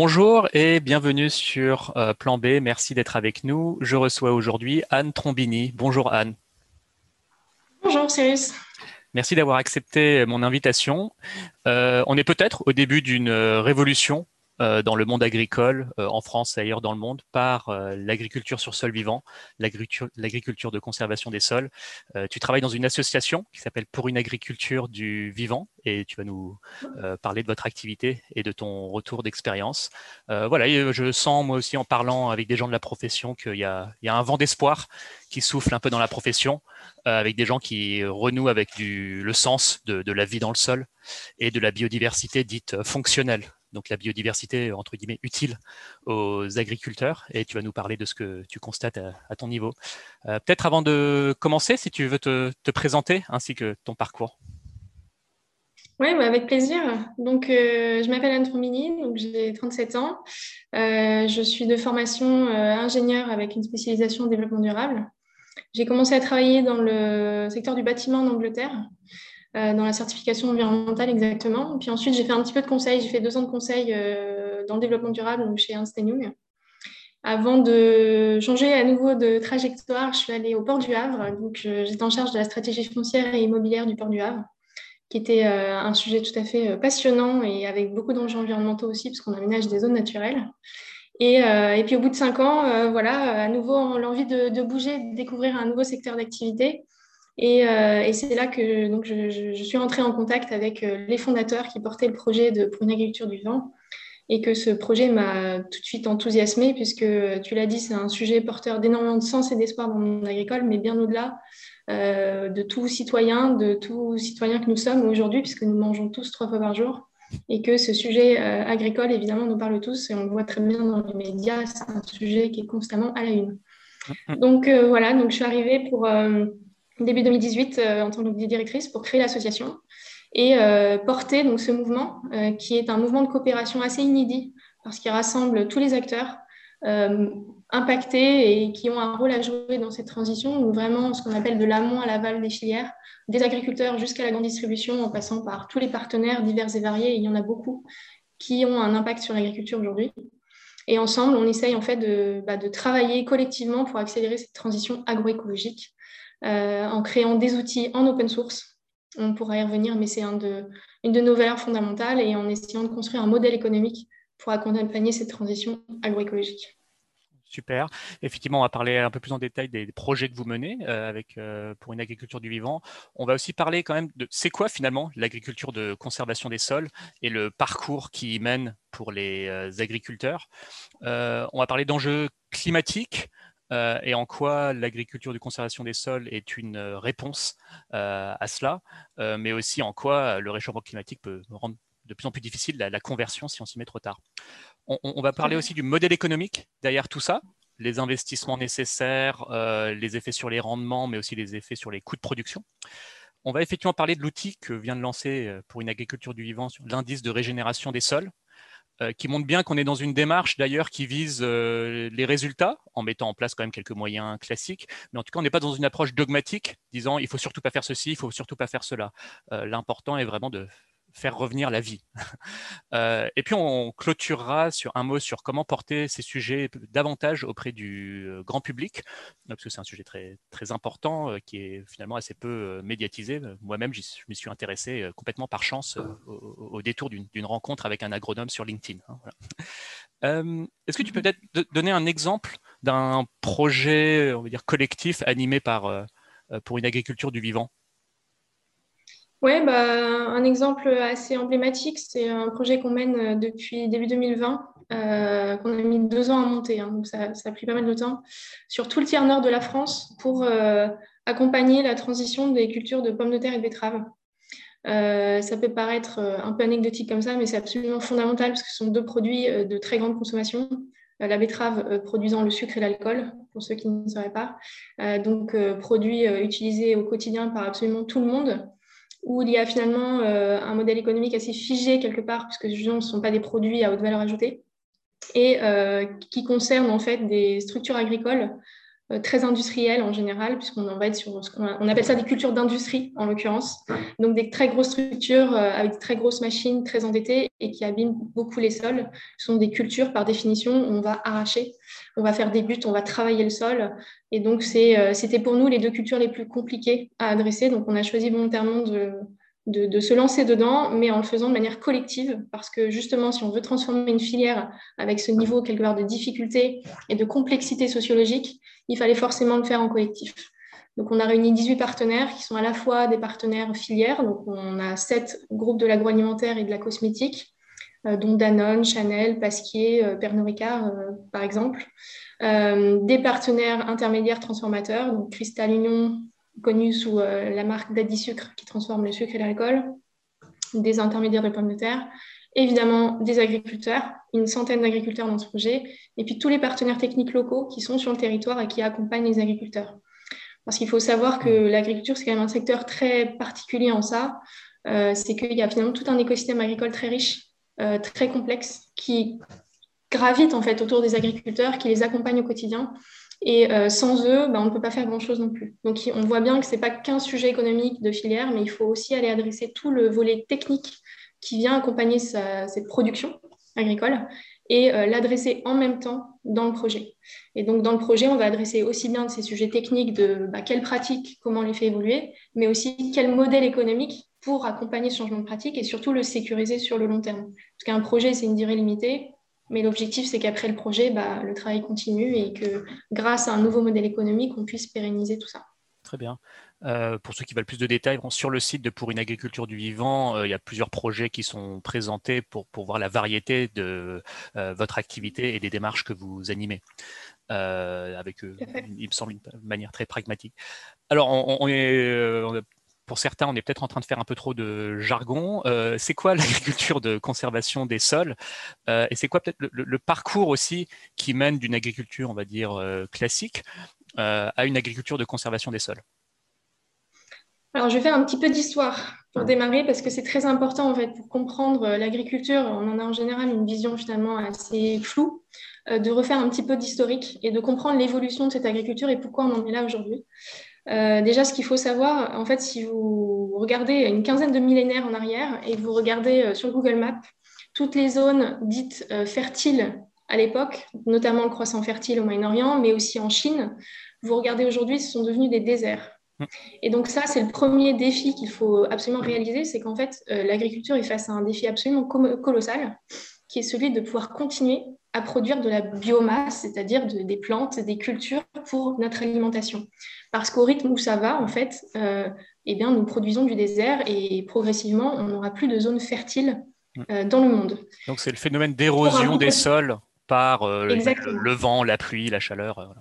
Bonjour et bienvenue sur euh, Plan B. Merci d'être avec nous. Je reçois aujourd'hui Anne Trombini. Bonjour Anne. Bonjour Cyrus. Merci d'avoir accepté mon invitation. Euh, on est peut-être au début d'une euh, révolution dans le monde agricole, euh, en France et ailleurs dans le monde, par euh, l'agriculture sur sol vivant, l'agriculture de conservation des sols. tu travailles dans une association qui s'appelle Pour une agriculture du vivant et tu vas nous parler de votre activité et de ton retour d'expérience. voilà, je sens moi aussi en parlant avec des gens de la profession qu'il y, y, a un vent d'espoir qui souffle un peu dans la profession, avec des gens qui renouent avec du, le sens de, de la vie dans le sol et de la biodiversité dite fonctionnelle donc la biodiversité entre guillemets utile aux agriculteurs et tu vas nous parler de ce que tu constates à, ton niveau. Euh, peut-être avant de commencer, si tu veux te, présenter ainsi que ton parcours. Oui, bah, avec plaisir. Donc, euh, je m'appelle Anne Trombini, donc j'ai 37 ans. Euh, je suis de formation ingénieur avec une spécialisation en développement durable. J'ai commencé à travailler dans le secteur du bâtiment en Angleterre. Euh, dans la certification environnementale exactement. Puis ensuite, j'ai fait un petit peu de conseil. J'ai fait deux ans de conseil euh, dans le développement durable chez Ernst Young. Avant de changer à nouveau de trajectoire, je suis allée au port du Havre. Donc, j'étais en charge de la stratégie foncière et immobilière du port du Havre, qui était euh, un sujet tout à fait passionnant et avec beaucoup d'enjeux environnementaux aussi, parce qu'on aménage des zones naturelles. Et, et, puis au bout de cinq ans, voilà, à nouveau l'envie de, de, bouger, de découvrir un nouveau secteur d'activité. Euh, et, c'est là que donc, je, suis rentrée en contact avec euh, les fondateurs qui portaient le projet de, pour une agriculture du vent et que ce projet m'a tout de suite enthousiasmée puisque, tu l'as dit, c'est un sujet porteur d'énormément de sens et d'espoir dans le monde agricole, mais bien au-delà euh, de tout citoyen, de tout citoyen que nous sommes aujourd'hui, puisque nous mangeons tous trois fois par jour et que ce sujet agricole, évidemment, nous parle tous et on le voit très bien dans les médias, c'est un sujet qui est constamment à la une. Mm-hmm. Donc voilà, donc je suis arrivée pour début 2018 euh, en tant que directrice pour créer l'association et euh, porter donc, ce mouvement euh, qui est un mouvement de coopération assez inédit parce qu'il rassemble tous les acteurs impactés et qui ont un rôle à jouer dans cette transition, ou vraiment ce qu'on appelle de l'amont à l'aval des filières, des agriculteurs jusqu'à la grande distribution, en passant par tous les partenaires divers et variés, il y en a beaucoup qui ont un impact sur l'agriculture aujourd'hui. Et ensemble, on essaye en fait de, bah, travailler collectivement pour accélérer cette transition agroécologique en créant des outils en open source. On pourra y revenir, mais c'est une de nos valeurs fondamentales et en essayant de construire un modèle économique pour accompagner cette transition agroécologique. Super. Effectivement, on va parler un peu plus en détail des projets que vous menez euh, avec, euh, pour une agriculture du vivant. On va aussi parler quand même de c'est quoi finalement l'agriculture de conservation des sols et le parcours qui y mène pour les agriculteurs? on va parler d'enjeux climatiques, euh, et en quoi l'agriculture de conservation des sols est une euh, réponse euh, à cela, mais aussi en quoi le réchauffement climatique peut rendre de plus en plus difficile la, conversion si on s'y met trop tard. On, va parler aussi du modèle économique derrière tout ça, les investissements nécessaires, les effets sur les rendements, mais aussi les effets sur les coûts de production. On va effectivement parler de l'outil que vient de lancer pour une agriculture du vivant, l'indice de régénération des sols, qui montre bien qu'on est dans une démarche d'ailleurs qui vise euh, les résultats en mettant en place quand même quelques moyens classiques. Mais en tout cas, on n'est pas dans une approche dogmatique disant il faut surtout pas faire ceci, il faut surtout pas faire cela. Euh, l'important est vraiment de faire revenir la vie. Euh, et puis on clôturera sur un mot sur comment porter ces sujets davantage auprès du euh, grand public, parce que c'est un sujet très, très important euh, qui est finalement assez peu médiatisé. Moi-même, je m'y suis intéressé complètement par chance au, détour d'une rencontre avec un agronome sur LinkedIn. Hein, est-ce que tu peux peut-être donner un exemple d'un projet, on va dire, collectif animé par, pour une agriculture du vivant? Oui, bah, un exemple assez emblématique, c'est un projet qu'on mène euh, depuis début 2020, euh, qu'on a mis deux ans à monter, hein, donc ça, a pris pas mal de temps, sur tout le tiers nord de la France pour euh, accompagner la transition des cultures de pommes de terre et de betteraves. ça peut paraître un peu anecdotique comme ça, mais c'est absolument fondamental parce que ce sont deux produits de très grande consommation. La betterave produisant le sucre et l'alcool, pour ceux qui ne sauraient pas. donc, produit utilisé au quotidien par absolument tout le monde où il y a finalement euh, un modèle économique assez figé quelque part, puisque ce ne sont pas des produits à haute valeur ajoutée, et euh, qui concerne en fait des structures agricoles très industrielles en général, puisqu'on va être sur ce qu'on on appelle ça des cultures d'industrie en l'occurrence. Donc des très grosses structures euh, avec de très grosses machines très endettées et qui abîment beaucoup les sols. Ce sont des cultures par définition où on va arracher, on va faire des buts, on va travailler le sol. Et donc euh, c'était pour nous les deux cultures les plus compliquées à adresser. Donc on a choisi volontairement de, de, se lancer dedans, mais en le faisant de manière collective, parce que justement, si on veut transformer une filière avec ce niveau quelque part de difficulté et de complexité sociologique, il fallait forcément le faire en collectif. Donc, on a réuni 18 partenaires qui sont à la fois des partenaires filières, donc on a sept groupes de l'agroalimentaire et de la cosmétique, euh, dont Danone, Chanel, Pasquier, euh, Pernod Ricard, euh, par exemple, des partenaires intermédiaires transformateurs, donc Cristal Union, connu sous euh, la marque Daddy Sucre qui transforme le sucre et l'alcool, des intermédiaires de pommes de terre, évidemment des agriculteurs, une centaine d'agriculteurs dans ce projet, et puis tous les partenaires techniques locaux qui sont sur le territoire et qui accompagnent les agriculteurs. Parce qu'il faut savoir que l'agriculture, c'est quand même un secteur très particulier en ça. Euh, c'est qu'il y a finalement tout un écosystème agricole très riche, euh, très complexe, qui gravite en fait autour des agriculteurs, qui les accompagne au quotidien et euh, sans eux, bah, on ne peut pas faire grand-chose non plus. Donc on voit bien que ce n'est pas qu'un sujet économique de filière, mais il faut aussi aller adresser tout le volet technique qui vient accompagner cette production agricole et euh, l'adresser en même temps dans le projet. Et donc dans le projet, on va adresser aussi bien ces sujets techniques de bah, quelles pratiques, comment les fait évoluer, mais aussi quel modèle économique pour accompagner ce changement de pratique et surtout le sécuriser sur le long terme. Parce qu'un projet, c'est une durée limitée. Mais l'objectif, c'est qu'après le projet, bah, le travail continue et que grâce à un nouveau modèle économique, on puisse pérenniser tout ça. Très bien. Euh, pour ceux qui veulent plus de détails, sur le site de Pour une agriculture du vivant, euh, il y a plusieurs projets qui sont présentés pour, pour voir la variété de euh, votre activité et des démarches que vous animez. avec, il me semble, une manière très pragmatique. Alors, on, on est, on pour certains, on est peut-être en train de faire un peu trop de jargon. Euh, c'est quoi l'agriculture de conservation des sols? Euh, Et c'est quoi peut-être le, parcours aussi qui mène d'une agriculture, on va dire, euh, classique à une agriculture de conservation des sols? Alors, je vais faire un petit peu d'histoire pour démarrer parce que c'est très important en fait pour comprendre l'agriculture. On en a en général une vision finalement assez floue, de refaire un petit peu d'historique et de comprendre l'évolution de cette agriculture et pourquoi on en est là aujourd'hui. Euh, déjà, ce qu'il faut savoir, en fait, si vous regardez une quinzaine de millénaires en arrière et vous regardez euh, sur Google Maps toutes les zones dites euh, fertiles à l'époque, notamment le croissant fertile au Moyen-Orient, mais aussi en Chine, vous regardez aujourd'hui, ce sont devenus des déserts. Mmh. Et donc ça, c'est le premier défi qu'il faut absolument réaliser, c'est qu'en fait, l'agriculture est face à un défi absolument colossal, qui est celui de pouvoir continuer à produire de la biomasse, c'est-à-dire des plantes, des cultures pour notre alimentation. Parce qu'au rythme où ça va, en fait, euh, eh bien, nous produisons du désert et progressivement, on n'aura plus de zones fertiles mm. euh, dans le monde. Donc c'est le phénomène d'érosion des sols par euh, le, vent, la pluie, la chaleur.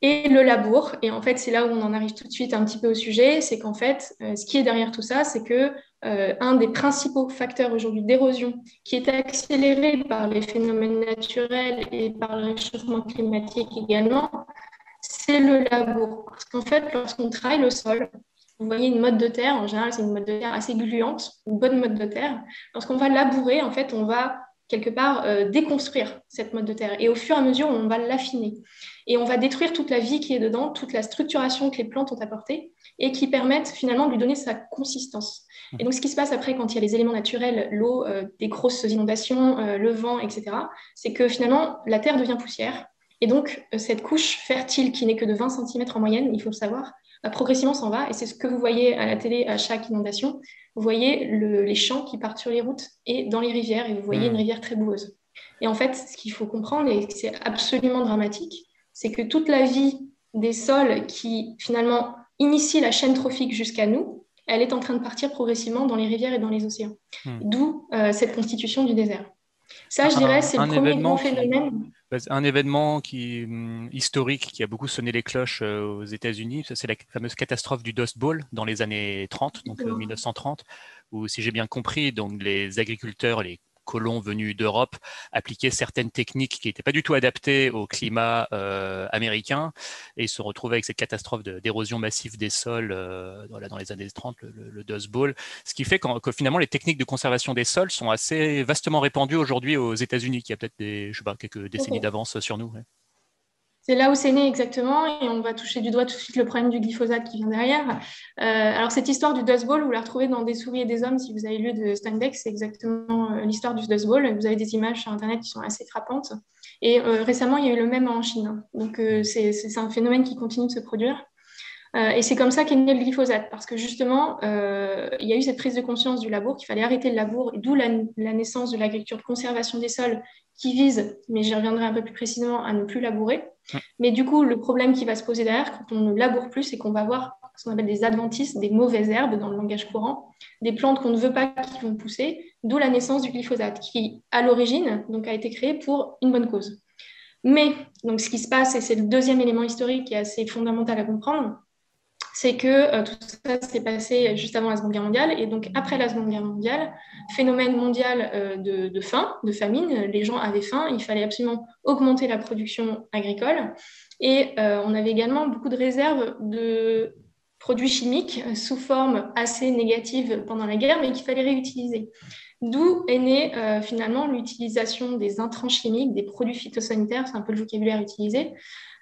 Et le labour. Et en fait, c'est là où on en arrive tout de suite un petit peu au sujet, c'est qu'en fait, ce qui est derrière tout ça, c'est que un des principaux facteurs aujourd'hui d'érosion qui est accéléré par les phénomènes naturels et par le réchauffement climatique également, c'est le labour. Parce qu'en fait, lorsqu'on travaille le sol, vous voyez une mode de terre, en général, c'est une mode de terre assez gluante, une bonne mode de terre. Lorsqu'on va labourer, en fait, on va quelque part euh, déconstruire cette mode de terre. Et au fur et à mesure, on va l'affiner. Et on va détruire toute la vie qui est dedans, toute la structuration que les plantes ont apportée et qui permettent finalement de lui donner sa consistance. Et donc, ce qui se passe après, quand il y a les éléments naturels, l'eau, euh, des grosses inondations, euh, le vent, etc., c'est que finalement, la terre devient poussière et donc, euh, cette couche fertile qui n'est que de 20 cm en moyenne, il faut le savoir, bah, progressivement s'en va. Et c'est ce que vous voyez à la télé à chaque inondation. Vous voyez les champs qui partent sur les routes et dans les rivières, et vous voyez une hmm. rivière très boueuse. Et en fait, ce qu'il faut comprendre, et c'est absolument dramatique, c'est que toute la vie des sols qui finalement initie la chaîne trophique jusqu'à nous, elle est en train de partir progressivement dans les rivières et dans les océans. Hmm. D'où euh, cette constitution du désert. Ça, je dirais, c'est le premier grand phénomène. Un événement qui, hum, historique qui a beaucoup sonné les cloches euh, aux États-Unis, c'est la fameuse catastrophe du Dust Bowl dans les années 30, donc 1930, euh, où, si j'ai bien compris, donc les agriculteurs, les colons venus d'Europe appliquaient certaines techniques qui n'étaient pas du tout adaptées au climat euh, américain et se retrouvaient avec cette catastrophe d'érosion massive des sols euh, dans les années 30, le, Dust Bowl, ce qui fait que, finalement les techniques de conservation des sols sont assez vastement répandues aujourd'hui aux États-Unis, qui a peut-être des, je sais pas, quelques décennies d'avance sur nous. C'est là où c'est né exactement, et on va toucher du doigt tout de suite le problème du glyphosate qui vient derrière. Euh, alors cette histoire du Dust Bowl, vous la retrouvez dans Des souris et des hommes, si vous avez lu de Steinbeck, c'est exactement euh, l'histoire du Dust Bowl. Vous avez des images sur Internet qui sont assez frappantes. Et euh, récemment, il y a eu le même en Chine. Donc c'est un phénomène qui continue de se produire. Et c'est comme ça qu'est né le glyphosate, parce que justement, il y a eu cette prise de conscience du labour qu'il fallait arrêter le labour, d'où la, la, naissance de l'agriculture de conservation des sols, qui vise, mais j'y reviendrai un peu plus précisément, à ne plus labourer. Mais du coup, le problème qui va se poser derrière, quand on ne laboure plus, c'est qu'on va avoir ce qu'on appelle des adventices, des mauvaises herbes dans le langage courant, des plantes qu'on ne veut pas qui vont pousser, d'où la naissance du glyphosate, qui, à l'origine, donc a été créé pour une bonne cause. Mais, donc, ce qui se passe, et c'est le deuxième élément historique qui est assez fondamental à comprendre, c'est que euh, tout ça s'est passé juste avant la Seconde Guerre mondiale. Et donc, après la Seconde Guerre mondiale, phénomène mondial euh, de, faim, de famine, les gens avaient faim, il fallait absolument augmenter la production agricole. Et euh, on avait également beaucoup de réserves de produits chimiques sous forme assez négative pendant la guerre, mais qu'il fallait réutiliser. D'où est née finalement l'utilisation des intrants chimiques, des produits phytosanitaires, c'est un peu le vocabulaire utilisé,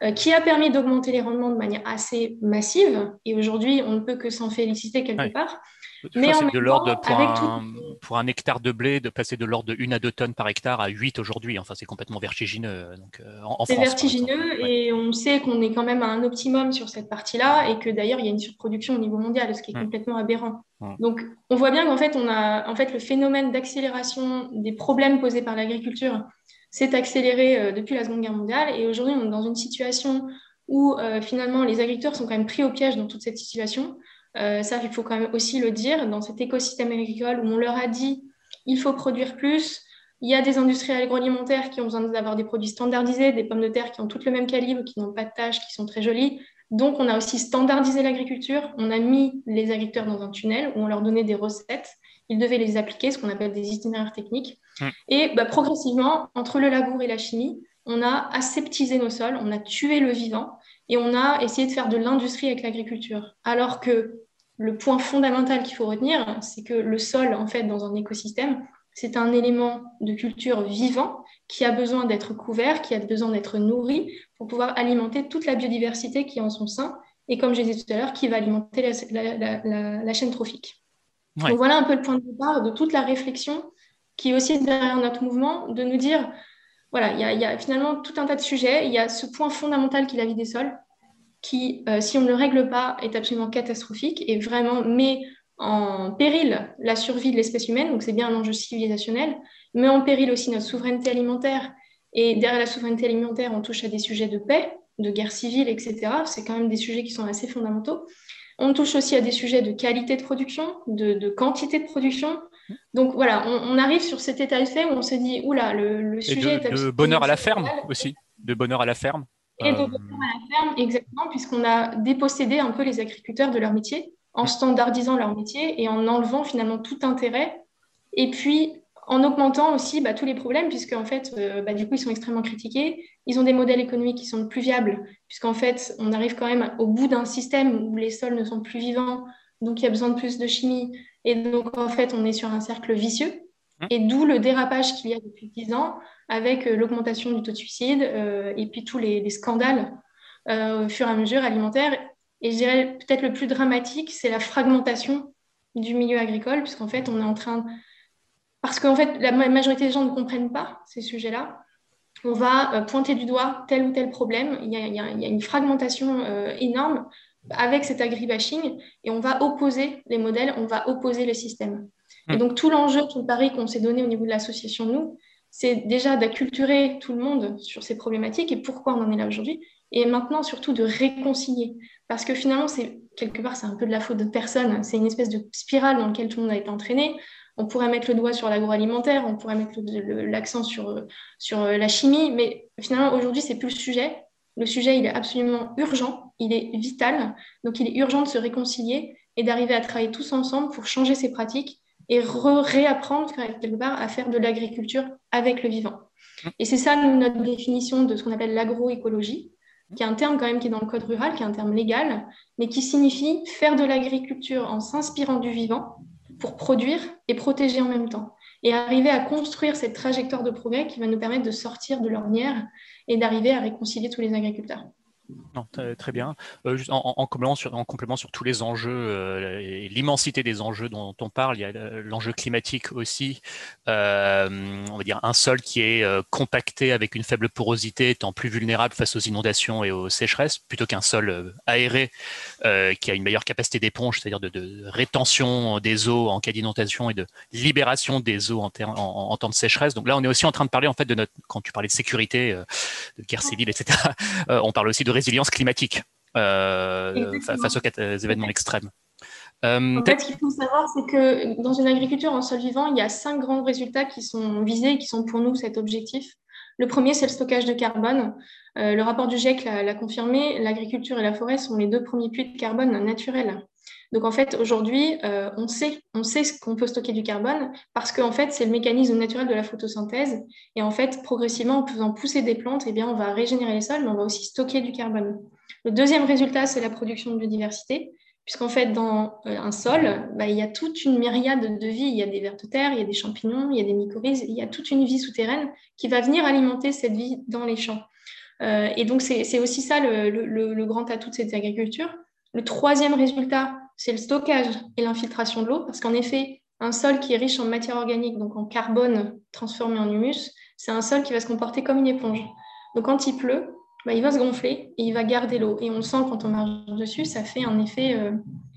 euh, qui a permis d'augmenter les rendements de manière assez massive. Et aujourd'hui, on ne peut que s'en féliciter quelque part. De l'ordre pour, un, pour un hectare de blé de passer de l'ordre de 1 à 2 tonnes par hectare à 8 aujourd'hui. Enfin, c'est complètement vertigineux. Donc, euh, en, c'est vertigineux et on sait qu'on est quand même à un optimum sur cette partie-là et que d'ailleurs, il y a une surproduction au niveau mondial, ce qui est mmh. complètement aberrant. Mmh. Donc, on voit bien qu'en fait, on a en fait le phénomène d'accélération des problèmes posés par l'agriculture s'est accéléré euh, depuis la Seconde Guerre mondiale. Et aujourd'hui, on est dans une situation où euh, finalement les agriculteurs sont quand même pris au piège dans toute cette situation. Euh, ça, il faut quand même aussi le dire, dans cet écosystème agricole où on leur a dit il faut produire plus. Il y a des industries agroalimentaires qui ont besoin d'avoir des produits standardisés, des pommes de terre qui ont toutes le même calibre, qui n'ont pas de taches, qui sont très jolies. Donc, on a aussi standardisé l'agriculture. On a mis les agriculteurs dans un tunnel où on leur donnait des recettes. Ils devaient les appliquer, ce qu'on appelle des itinéraires techniques. Mm. Et bah, progressivement, entre le labour et la chimie, on a aseptisé nos sols, on a tué le vivant et on a essayé de faire de l'industrie avec l'agriculture. Alors que le point fondamental qu'il faut retenir, c'est que le sol, en fait, dans un écosystème, c'est un élément de culture vivant qui a besoin d'être couvert, qui a besoin d'être nourri pour pouvoir alimenter toute la biodiversité qui est en son sein et, comme j'ai dit tout à l'heure, qui va alimenter la, chaîne trophique. Donc voilà un peu le point de départ de toute la réflexion qui est aussi derrière notre mouvement, de nous dire, voilà, il y, a finalement tout un tas de sujets. Il y a ce point fondamental qui est la vie des sols, qui, euh, si on ne le règle pas, est absolument catastrophique et vraiment met en péril la survie de l'espèce humaine. Donc c'est bien un enjeu civilisationnel, mais en péril aussi notre souveraineté alimentaire. Et derrière la souveraineté alimentaire, on touche à des sujets de paix, de guerre civile, etc. C'est quand même des sujets qui sont assez fondamentaux. On touche aussi à des sujets de qualité de production, de quantité de production, donc voilà, on, arrive sur cet état de fait où on se dit, oula, le, le sujet de, est... De bonheur à la ferme aussi, de bonheur à la ferme. Et de euh, bonheur à la ferme, exactement, puisqu'on a dépossédé un peu les agriculteurs de leur métier, en standardisant leur métier et en enlevant finalement tout intérêt. Et puis, en augmentant aussi bah, tous les problèmes, puisque en fait, euh, bah, du coup, ils sont extrêmement critiqués. Ils ont des modèles économiques qui sont plus viables, puisqu'en fait, on arrive quand même au bout d'un système où les sols ne sont plus vivants, donc il y a besoin de plus de chimie, et donc, en fait, on est sur un cercle vicieux. Hein et d'où le dérapage qu'il y a depuis 10 ans avec euh, l'augmentation du taux de suicide euh, et puis tous les, scandales euh, au fur et à mesure alimentaires. Et je dirais peut-être le plus dramatique, c'est la fragmentation du milieu agricole, puisqu'en fait, on est en train. Parce qu'en fait, la majorité des gens ne comprennent pas ces sujets-là. On va pointer du doigt tel ou tel problème. Il y a, il y a une fragmentation énorme avec cet agribashing et on va opposer les modèles, on va opposer les systèmes. Et hmm. donc tout l'enjeu, tout le pari qu'on s'est donné au niveau de l'association, nous, c'est déjà d'acculturer tout le monde sur ces problématiques et pourquoi on en est là aujourd'hui. Et maintenant, surtout, de réconcilier. Parce que finalement, c'est quelque part, c'est un peu de la faute de personne. C'est une espèce de spirale dans laquelle tout le monde a été entraîné. On pourrait mettre le doigt sur l'agroalimentaire, on pourrait mettre l'accent sur, sur la chimie, mais finalement, aujourd'hui, c'est plus le sujet. Le sujet, il est absolument urgent, il est vital. Donc, il est urgent de se réconcilier et d'arriver à travailler tous ensemble pour changer ces pratiques et réapprendre quelque part à faire de l'agriculture avec le vivant. Et c'est ça notre définition de ce qu'on appelle l'agroécologie, qui est un terme quand même qui est dans le code rural, qui est un terme légal, mais qui signifie faire de l'agriculture en s'inspirant du vivant pour produire et protéger en même temps. Et arriver à construire cette trajectoire de progrès qui va nous permettre de sortir de l'ornière et d'arriver à réconcilier tous les agriculteurs. Très bien. Euh, en, complément sur, tous les enjeux euh, et l'immensité des enjeux dont on parle, il y a l'enjeu climatique aussi. Euh, on va dire un sol qui est compacté avec une faible porosité étant plus vulnérable face aux inondations et aux sécheresses, plutôt qu'un sol aéré qui a une meilleure capacité d'éponge, c'est-à-dire de, rétention des eaux en cas d'inondation et de libération des eaux en, en, temps de sécheresse. Donc là, on est aussi en train de parler en fait de notre, quand tu parlais de sécurité, de guerre civile, etc. on parle aussi de résilience climatique euh, face aux euh, événements extrêmes. Euh, en fait, ce qu'il faut savoir, c'est que dans une agriculture en sol vivant, il y a cinq grands résultats qui sont visés et qui sont pour nous cet objectif. Le premier, c'est le stockage de carbone. le rapport du GIEC l'a confirmé, l'agriculture et la forêt sont les deux premiers puits de carbone naturels. Donc en fait, aujourd'hui, euh, on sait, on sait qu'on peut stocker du carbone parce qu'en fait, c'est le mécanisme naturel de la photosynthèse. Et en fait, progressivement, en faisant pousser des plantes, eh bien, on va régénérer les sols, mais on va aussi stocker du carbone. Le deuxième résultat, c'est la production de biodiversité, puisqu'en fait, dans euh, un sol, bah, il y a toute une myriade de vie. Il y a des vers de terre, il y a des champignons, il y a des mycorhizes, il y a toute une vie souterraine qui va venir alimenter cette vie dans les champs. Euh, et donc, c'est aussi ça le grand atout de cette agriculture. Le troisième résultat, c'est le stockage et l'infiltration de l'eau, parce qu'en effet, un sol qui est riche en matière organique, donc en carbone transformé en humus, c'est un sol qui va se comporter comme une éponge. Donc quand il pleut, bah, il va se gonfler et il va garder l'eau. Et on sent quand on marche dessus, ça fait un effet, euh,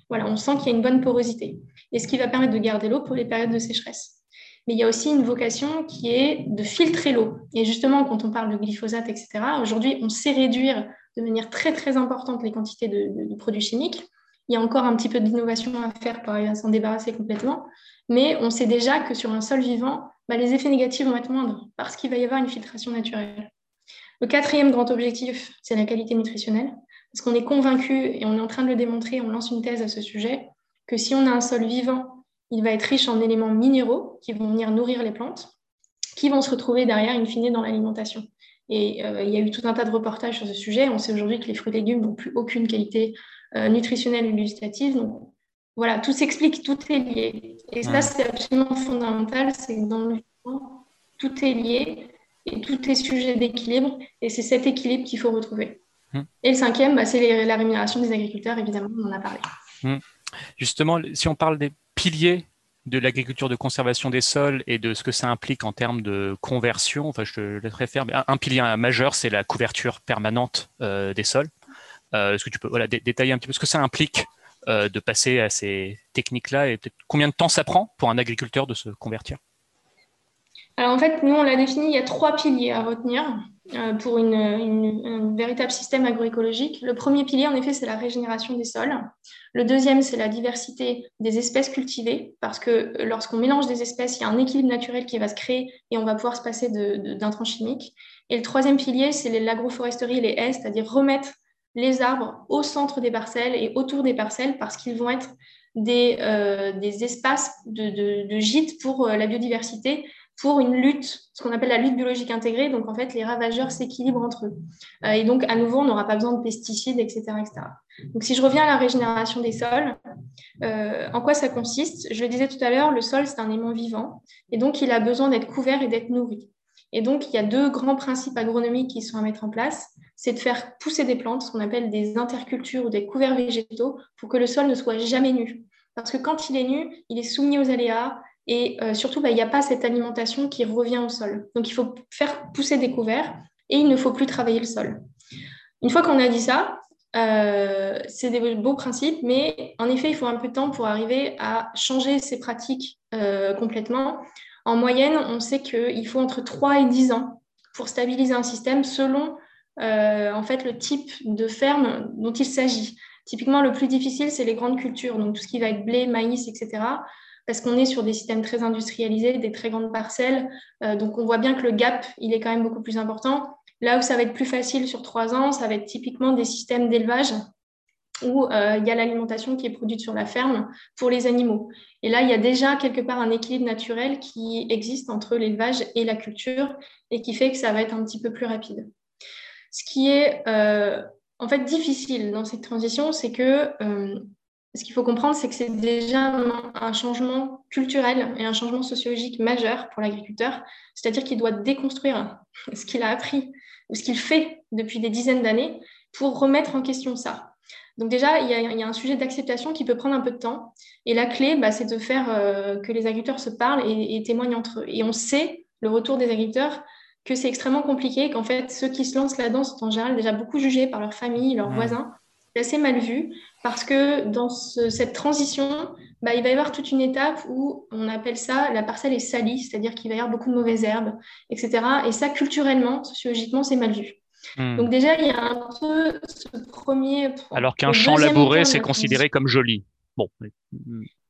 voilà, on sent qu'il y a une bonne porosité. Et ce qui va permettre de garder l'eau pour les périodes de sécheresse. Mais il y a aussi une vocation qui est de filtrer l'eau. Et justement, quand on parle de glyphosate, etc., aujourd'hui, on sait réduire de manière très, très importante les quantités de produits chimiques. Il y a encore un petit peu d'innovation à faire pour arriver à s'en débarrasser complètement. Mais on sait déjà que sur un sol vivant, bah, les effets négatifs vont être moindres parce qu'il va y avoir une filtration naturelle. Le quatrième grand objectif, c'est la qualité nutritionnelle. Parce qu'on est convaincu, et on est en train de le démontrer, on lance une thèse à ce sujet, que si on a un sol vivant, il va être riche en éléments minéraux qui vont venir nourrir les plantes, qui vont se retrouver derrière, in fine, dans l'alimentation. Et euh, il y a eu tout un tas de reportages sur ce sujet. On sait aujourd'hui que les fruits et légumes n'ont plus aucune qualité nutritionnelle ou gustative. Donc voilà, tout s'explique, tout est lié. Et ça, c'est absolument fondamental, c'est que dans le vivant, tout est lié et tout est sujet d'équilibre. Et c'est cet équilibre qu'il faut retrouver. Hum. Et le cinquième, bah, c'est la rémunération des agriculteurs, évidemment, on en a parlé. Hum. Justement, si on parle des piliers de l'agriculture de conservation des sols et de ce que ça implique en termes de conversion, enfin je te laisserai faire, mais un, pilier majeur, c'est la couverture permanente euh, des sols. Euh, est-ce que tu peux détailler un petit peu ce que ça implique euh, de passer à ces techniques-là et combien de temps ça prend pour un agriculteur de se convertir? Alors en fait, nous, on l'a défini, il y a trois piliers à retenir euh, pour une, un véritable système agroécologique. Le premier pilier, en effet, c'est la régénération des sols. Le deuxième, c'est la diversité des espèces cultivées, parce que lorsqu'on mélange des espèces, il y a un équilibre naturel qui va se créer et on va pouvoir se passer d'intrants chimiques. Et le troisième pilier, c'est l'agroforesterie et les haies, c'est-à-dire remettre les arbres au centre des parcelles et autour des parcelles parce qu'ils vont être des, euh, espaces de, de, gîtes pour euh, la biodiversité, pour une lutte, ce qu'on appelle la lutte biologique intégrée. Donc, en fait, les ravageurs s'équilibrent entre eux. Euh, et donc, à nouveau, on n'aura pas besoin de pesticides, etc., etc. Donc, si je reviens à la régénération des sols, en quoi ça consiste? Je le disais tout à l'heure, le sol, c'est un aimant vivant. Et donc, il a besoin d'être couvert et d'être nourri. Et donc, il y a deux grands principes agronomiques qui sont à mettre en place c'est de faire pousser des plantes, ce qu'on appelle des intercultures ou des couverts végétaux, pour que le sol ne soit jamais nu. Parce que quand il est nu, il est soumis aux aléas et euh, surtout, bah, il n'y a pas cette alimentation qui revient au sol. Donc, il faut faire pousser des couverts et il ne faut plus travailler le sol. Une fois qu'on a dit ça, euh, c'est des beaux principes, mais en effet, il faut un peu de temps pour arriver à changer ces pratiques euh, complètement. En moyenne, on sait qu'il faut entre 3 et 10 ans pour stabiliser un système selon en fait le type de ferme dont il s'agit. Typiquement, le plus difficile, c'est les grandes cultures, donc tout ce qui va être blé, maïs, etc. Parce qu'on est sur des systèmes très industrialisés, des très grandes parcelles. Euh, donc on voit bien que le gap, il est quand même beaucoup plus important. Là où ça va être plus facile sur trois ans, ça va être typiquement des systèmes d'élevage où euh, il y a l'alimentation qui est produite sur la ferme pour les animaux. Et là, il y a déjà quelque part un équilibre naturel qui existe entre l'élevage et la culture et qui fait que ça va être un petit peu plus rapide. Ce qui est euh, en fait difficile dans cette transition, c'est que euh, ce qu'il faut comprendre, c'est que c'est déjà un, changement culturel et un changement sociologique majeur pour l'agriculteur, c'est-à-dire qu'il doit déconstruire ce qu'il a appris ou ce qu'il fait depuis des dizaines d'années pour remettre en question ça. Donc déjà, il y a, un sujet d'acceptation qui peut prendre un peu de temps. Et la clé, bah, c'est de faire euh, que les agriculteurs se parlent et, et, témoignent entre eux. Et on sait, le retour des agriculteurs, que c'est extrêmement compliqué, qu'en fait, ceux qui se lancent là-dedans sont en général déjà beaucoup jugés par leur famille, leurs mmh. voisins. C'est assez mal vu parce que dans cette transition, bah, il va y avoir toute une étape où on appelle ça la parcelle est salie, c'est-à-dire qu'il va y avoir beaucoup de mauvaises herbes, etc. Et ça, culturellement, sociologiquement, c'est mal vu. Hmm. Donc déjà, il y a un peu ce premier... Alors qu'un champ labouré, c'est considéré comme joli. Bon.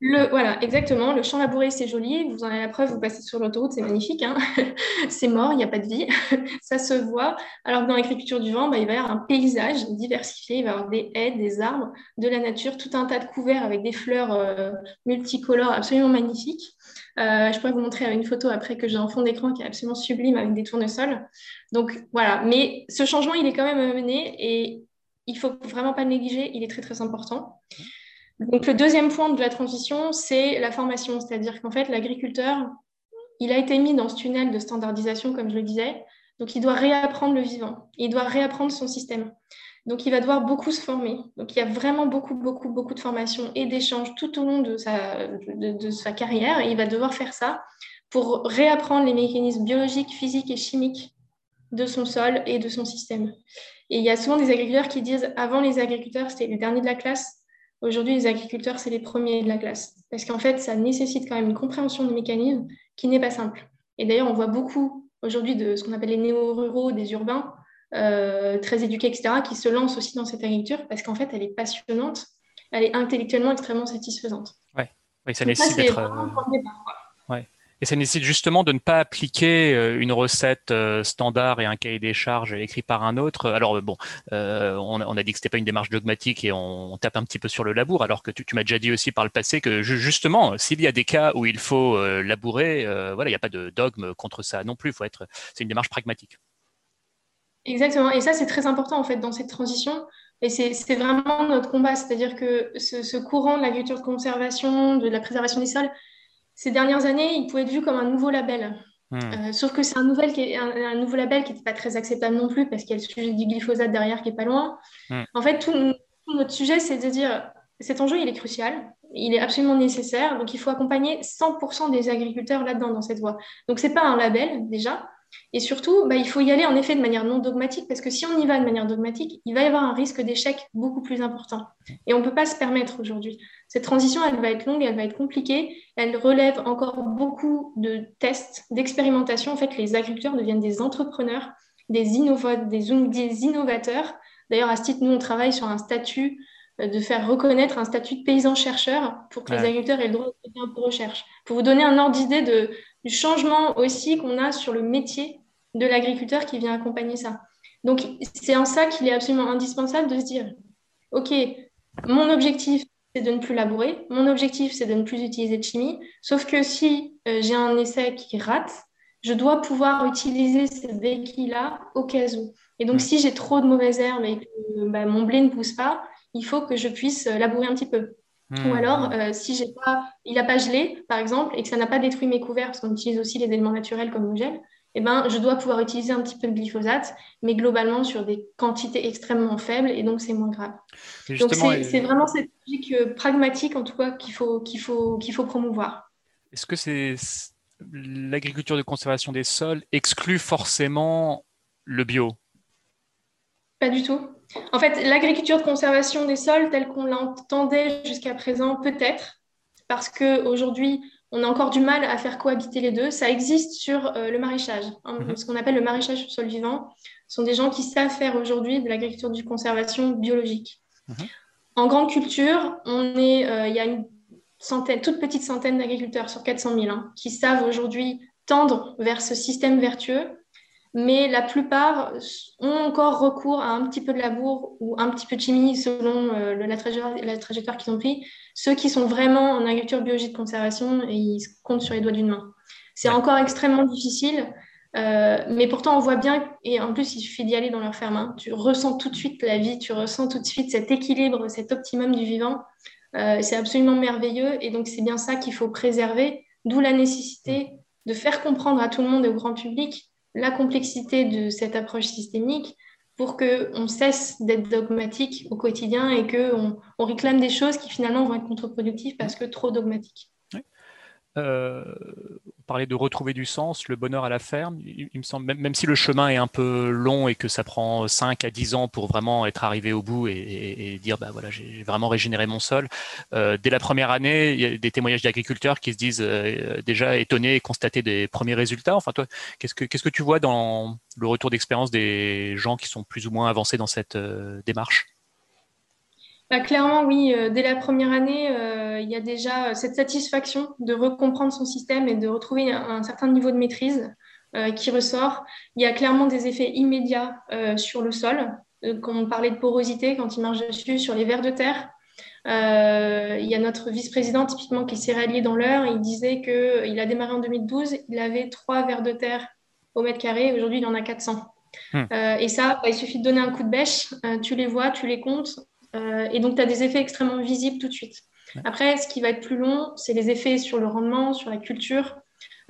Le, voilà, exactement. Le champ labouré, c'est joli. Vous en avez la preuve, vous passez sur l'autoroute, c'est magnifique. Hein. c'est mort, il n'y a pas de vie. ça se voit. Alors que dans l'agriculture du vent, bah, il va y avoir un paysage diversifié. Il va y avoir des haies, des arbres, de la nature, tout un tas de couverts avec des fleurs euh, multicolores absolument magnifiques. Euh, je pourrais vous montrer une photo après que j'ai en fond d'écran qui est absolument sublime avec des tournesols. Donc voilà, mais ce changement, il est quand même mené et il faut vraiment pas le négliger, il est très très important. Donc le deuxième point de la transition, c'est la formation, c'est-à-dire qu'en fait, l'agriculteur, il a été mis dans ce tunnel de standardisation, comme je le disais, donc il doit réapprendre le vivant, il doit réapprendre son système. Donc il va devoir beaucoup se former. Donc il y a vraiment beaucoup, beaucoup, beaucoup de formations et d'échanges tout au long de sa, carrière, et il va devoir faire ça pour réapprendre les mécanismes biologiques, physiques et chimiques de son sol et de son système. Et il y a souvent des agriculteurs qui disent, avant les agriculteurs, c'était les derniers de la classe, Aujourd'hui, les agriculteurs, c'est les premiers de la classe. Parce qu'en fait, ça nécessite quand même une compréhension des mécanismes qui n'est pas simple. Et d'ailleurs, on voit beaucoup aujourd'hui de ce qu'on appelle les néo-ruraux, des urbains, euh, très éduqués, etc., qui se lancent aussi dans cette agriculture parce qu'en fait, elle est passionnante, elle est intellectuellement extrêmement satisfaisante. Ouais. Oui, ça nécessite d'être. Et ça nécessite justement de ne pas appliquer euh, une recette euh, standard et un cahier des charges écrit par un autre. Alors bon, euh, on, a dit que c'était pas une démarche dogmatique et on, tape un petit peu sur le labour, alors que tu, m'as déjà dit aussi par le passé que justement, s'il y a des cas où il faut labourer, voilà, il n'y a pas de dogme contre ça non plus. Faut être, c'est une démarche pragmatique. Exactement. Et ça, c'est très important en fait dans cette transition. Et c'est vraiment notre combat, c'est-à-dire que ce, courant de l'agriculture de conservation, de la préservation des sols, ces dernières années, il pouvait être vu comme un nouveau label. Hmm. Euh, sauf que c'est un, un, nouveau label qui n'était pas très acceptable non plus parce qu'il y a le sujet du glyphosate derrière qui est pas loin. Hmm. En fait, tout, notre sujet, c'est de dire cet enjeu, il est crucial, il est absolument nécessaire, donc il faut accompagner 100% des agriculteurs là-dedans, dans cette voie. Donc, ce n'est pas un label déjà, et surtout, bah, il faut y aller en effet de manière non dogmatique, parce que si on y va de manière dogmatique, il va y avoir un risque d'échec beaucoup plus important. Et on ne peut pas se permettre aujourd'hui. Cette transition, elle va être longue, elle va être compliquée, elle relève encore beaucoup de tests, d'expérimentation. En fait, les agriculteurs deviennent des entrepreneurs, des, des innovateurs. D'ailleurs, à ce titre, nous, on travaille sur un statut de faire reconnaître un statut de paysan-chercheur pour que les agriculteurs aient le droit de faire un peu de recherche. Pour vous donner un ordre d'idée de, du changement aussi qu'on a sur le métier de l'agriculteur qui vient accompagner ça. Donc, c'est en ça qu'il est absolument indispensable de se dire, OK, mon objectif, c'est de ne plus labourer, mon objectif, c'est de ne plus utiliser de chimie, sauf que si euh, j'ai un essai qui rate, je dois pouvoir utiliser ces béquilles-là au cas où. Et donc, si j'ai trop de mauvaises herbes et que bah, mon blé ne pousse pas, il faut que je puisse euh, labourer un petit peu. Ou hmm. alors, euh, si j'ai pas, il n'a pas gelé, par exemple, et que ça n'a pas détruit mes couverts, parce qu'on utilise aussi les éléments naturels comme le gel, eh ben, je dois pouvoir utiliser un petit peu de glyphosate, mais globalement sur des quantités extrêmement faibles, et donc c'est moins grave. Donc c'est vraiment cette logique euh, pragmatique, en tout cas, qu'il faut, qu'il faut, qu'il faut promouvoir. Est-ce que c'est l'agriculture de conservation des sols exclut forcément le bio? Pas du tout. En fait, l'agriculture de conservation des sols, telle qu'on l'entendait jusqu'à présent, peut-être, parce qu'aujourd'hui, on a encore du mal à faire cohabiter les deux. Ça existe sur euh, le maraîchage, hein, mhm. ce qu'on appelle le maraîchage sur sol vivant. Ce sont des gens qui savent faire aujourd'hui de l'agriculture de conservation biologique. Mhm. En grande culture, on est, euh, il y a une centaine, toute petite centaine d'agriculteurs sur 400 000 hein, qui savent aujourd'hui tendre vers ce système vertueux mais la plupart ont encore recours à un petit peu de labour ou un petit peu de chimie selon euh, la, trajectoire, qu'ils ont pris. Ceux qui sont vraiment en agriculture biologique de conservation, et ils comptent sur les doigts d'une main. C'est encore extrêmement difficile, euh, mais pourtant on voit bien, et en plus il suffit d'y aller dans leur ferme, hein. tu ressens tout de suite la vie, tu ressens tout de suite cet équilibre, cet optimum du vivant. Euh, c'est absolument merveilleux, et donc c'est bien ça qu'il faut préserver, d'où la nécessité de faire comprendre à tout le monde et au grand public la complexité de cette approche systémique pour qu'on cesse d'être dogmatique au quotidien et qu'on on réclame des choses qui finalement vont être contre-productives parce que trop dogmatiques. Euh, on parlait de retrouver du sens, le bonheur à la ferme. Il, me semble, même, si le chemin est un peu long et que ça prend 5 à 10 ans pour vraiment être arrivé au bout et, dire bah voilà j'ai vraiment régénéré mon sol. Euh, dès la première année, il y a des témoignages d'agriculteurs qui se disent euh, déjà étonnés et constater des premiers résultats. Enfin toi, qu'est-ce que qu'est-ce que tu vois dans le retour d'expérience des gens qui sont plus ou moins avancés dans cette démarche? Bah, clairement, oui. Euh, dès la première année, euh, il y a déjà euh, cette satisfaction de recomprendre son système et de retrouver un, certain niveau de maîtrise qui ressort. Il y a clairement des effets immédiats sur le sol. quand on parlait de porosité, quand il marche dessus, sur les vers de terre. il y a notre vice-président typiquement qui s'est rallié dans l'heure. Il disait qu'il a démarré en 2012, il avait trois vers de terre au mètre carré. Aujourd'hui, il en a 400. Hmm. et ça, bah, il suffit de donner un coup de bêche. tu les vois, tu les comptes. Euh, et donc, tu as des effets extrêmement visibles tout de suite. Après, ce qui va être plus long, c'est les effets sur le rendement, sur la culture.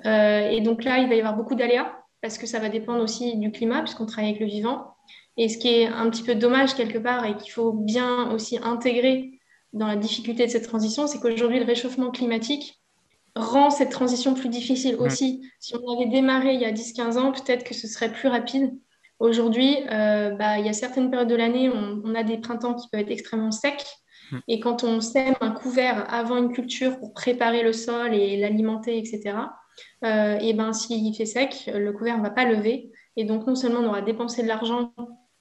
Euh, et donc là, il va y avoir beaucoup d'aléas parce que ça va dépendre aussi du climat puisqu'on travaille avec le vivant. Et ce qui est un petit peu dommage quelque part et qu'il faut bien aussi intégrer dans la difficulté de cette transition, c'est qu'aujourd'hui, le réchauffement climatique rend cette transition plus difficile aussi. Si on avait démarré il y a 10-15 ans, peut-être que ce serait plus rapide. Aujourd'hui, euh, bah, il y a certaines périodes de l'année, on, on, a des printemps qui peuvent être extrêmement secs. Hmm. Et quand on sème un couvert avant une culture pour préparer le sol et l'alimenter, etc., euh, et ben, s'il fait sec, le couvert ne va pas lever. Et donc, non seulement on aura dépensé de l'argent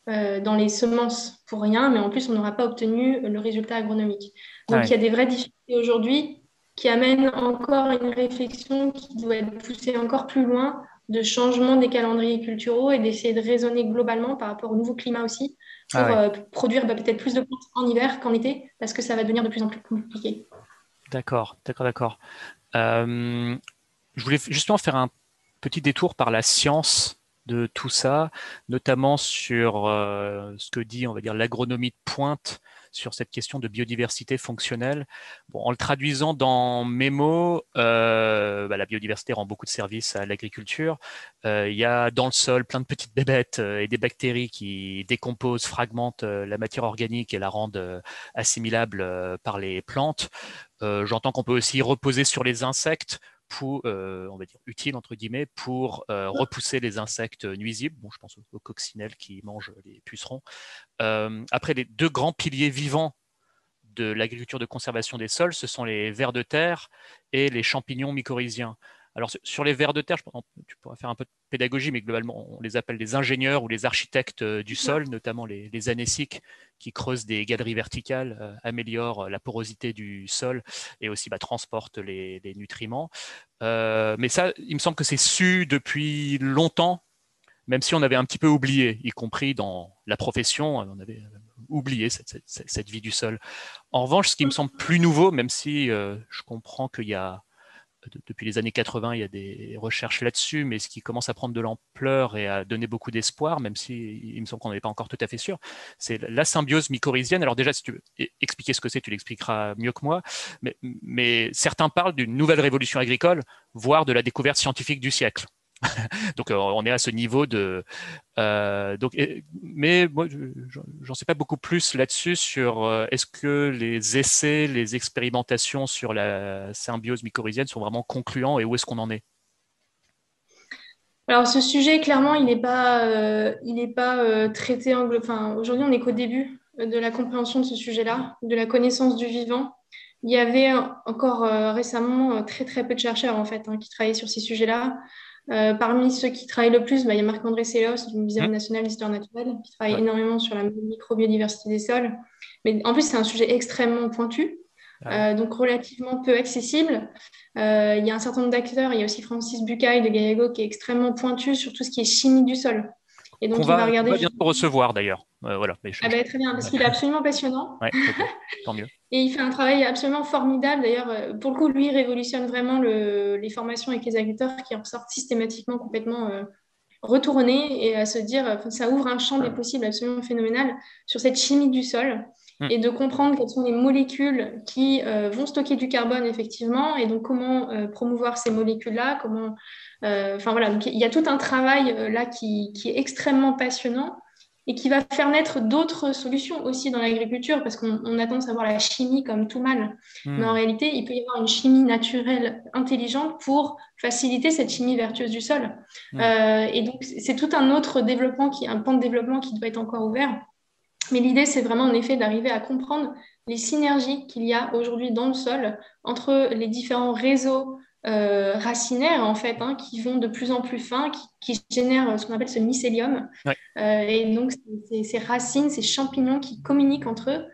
euh, dans les semences pour rien, mais en plus, on n'aura pas obtenu le résultat agronomique. Donc, il y a des vraies difficultés aujourd'hui qui amènent encore une réflexion qui doit être poussée encore plus loin de changement des calendriers culturaux et d'essayer de raisonner globalement par rapport au nouveau climat aussi pour ah euh, produire bah, peut-être plus de plantes en hiver qu'en été parce que ça va devenir de plus en plus compliqué. D'accord, d'accord, d'accord. Euh, je voulais justement faire un petit détour par la science de tout ça, notamment sur euh, ce que dit, on va dire, l'agronomie de pointe sur cette question de biodiversité fonctionnelle. Bon, en le traduisant dans mes mots, euh, bah, la biodiversité rend beaucoup de services à l'agriculture. Euh, il y a dans le sol plein de petites bébêtes euh, et des bactéries qui décomposent, fragmentent la matière organique et la rendent assimilable par les plantes. J'entends qu'on peut aussi reposer sur les insectes pour, euh, on va dire, utile entre guillemets pour euh, repousser les insectes nuisibles. Bon, je pense aux, coccinelles qui mangent les pucerons. Euh, après, les deux grands piliers vivants de l'agriculture de conservation des sols, ce sont les vers de terre et les champignons mycorhiziens. Alors sur les vers de terre, je tu pourrais faire un peu de pédagogie, mais globalement, on les appelle les ingénieurs ou les architectes du sol, notamment les, les qui creusent des galeries verticales, euh, améliorent la porosité du sol et aussi bah, transportent les, nutriments. Euh, mais ça, il me semble que c'est su depuis longtemps, même si on avait un petit peu oublié, y compris dans la profession, on avait oublié cette, vie du sol. En revanche, ce qui me semble plus nouveau, même si euh, je comprends qu'il y a depuis les années 80, il y a des recherches là-dessus, mais ce qui commence à prendre de l'ampleur et à donner beaucoup d'espoir, même si il me semble qu'on n'est pas encore tout à fait sûr, c'est la symbiose mycorhizienne. Alors déjà, si tu veux expliquer ce que c'est, tu l'expliqueras mieux que moi, mais certains parlent d'une nouvelle révolution agricole, voire de la découverte scientifique du siècle. donc euh, on est à ce niveau de. Euh, donc, mais moi, j'en sais pas beaucoup plus là-dessus sur euh, est-ce que les essais, les expérimentations sur la symbiose mycorhizienne sont vraiment concluants et où est-ce qu'on en est? Alors ce sujet, clairement, il n'est pas, il n'est pas traité. Enfin, aujourd'hui, on n'est qu'au début de la compréhension de ce sujet-là, de la connaissance du vivant. Il y avait encore récemment très très peu de chercheurs en fait hein, qui travaillaient sur ces sujets-là. Euh, parmi ceux qui travaillent le plus, bah, il y a Marc-André Sellos du Muséum mmh. national d'histoire naturelle, qui travaille énormément sur la microbiodiversité des sols. Mais en plus, c'est un sujet extrêmement pointu, ah euh, donc relativement peu accessible. Euh, il y a un certain nombre d'acteurs, il y a aussi Francis Bucaille de Gallego qui est extrêmement pointu sur tout ce qui est chimie du sol. Et donc, on, va, regarder. On va bientôt recevoir d'ailleurs. voilà, ah bah, très bien, parce qu'il est absolument passionnant. tant mieux. Et il fait un travail absolument formidable. D'ailleurs, euh, pour le coup, lui, il révolutionne vraiment les formations avec les agriculteurs qui en sortent systématiquement complètement euh, retournés et à se dire, ça ouvre un champ des possibles absolument phénoménal sur cette chimie du sol. Hmm. et de comprendre quelles sont les molécules qui vont stocker du carbone effectivement, et donc comment promouvoir ces molécules-là, comment, enfin voilà, donc il y a tout un travail là qui, qui, est extrêmement passionnant et qui va faire naître d'autres solutions aussi dans l'agriculture, parce qu'on a tendance à voir la chimie comme tout mal. Hmm. Mais en réalité, il peut y avoir une chimie naturelle intelligente pour faciliter cette chimie vertueuse du sol. Euh, et donc, c'est tout un autre développement, qui, un pan de développement qui doit être encore ouvert. Mais l'idée, c'est vraiment en effet d'arriver à comprendre les synergies qu'il y a aujourd'hui dans le sol entre les différents réseaux euh, racinaires en fait, hein, qui vont de plus en plus fins, qui, génèrent ce qu'on appelle ce mycélium. Euh, et donc, ces racines, ces champignons qui communiquent entre eux.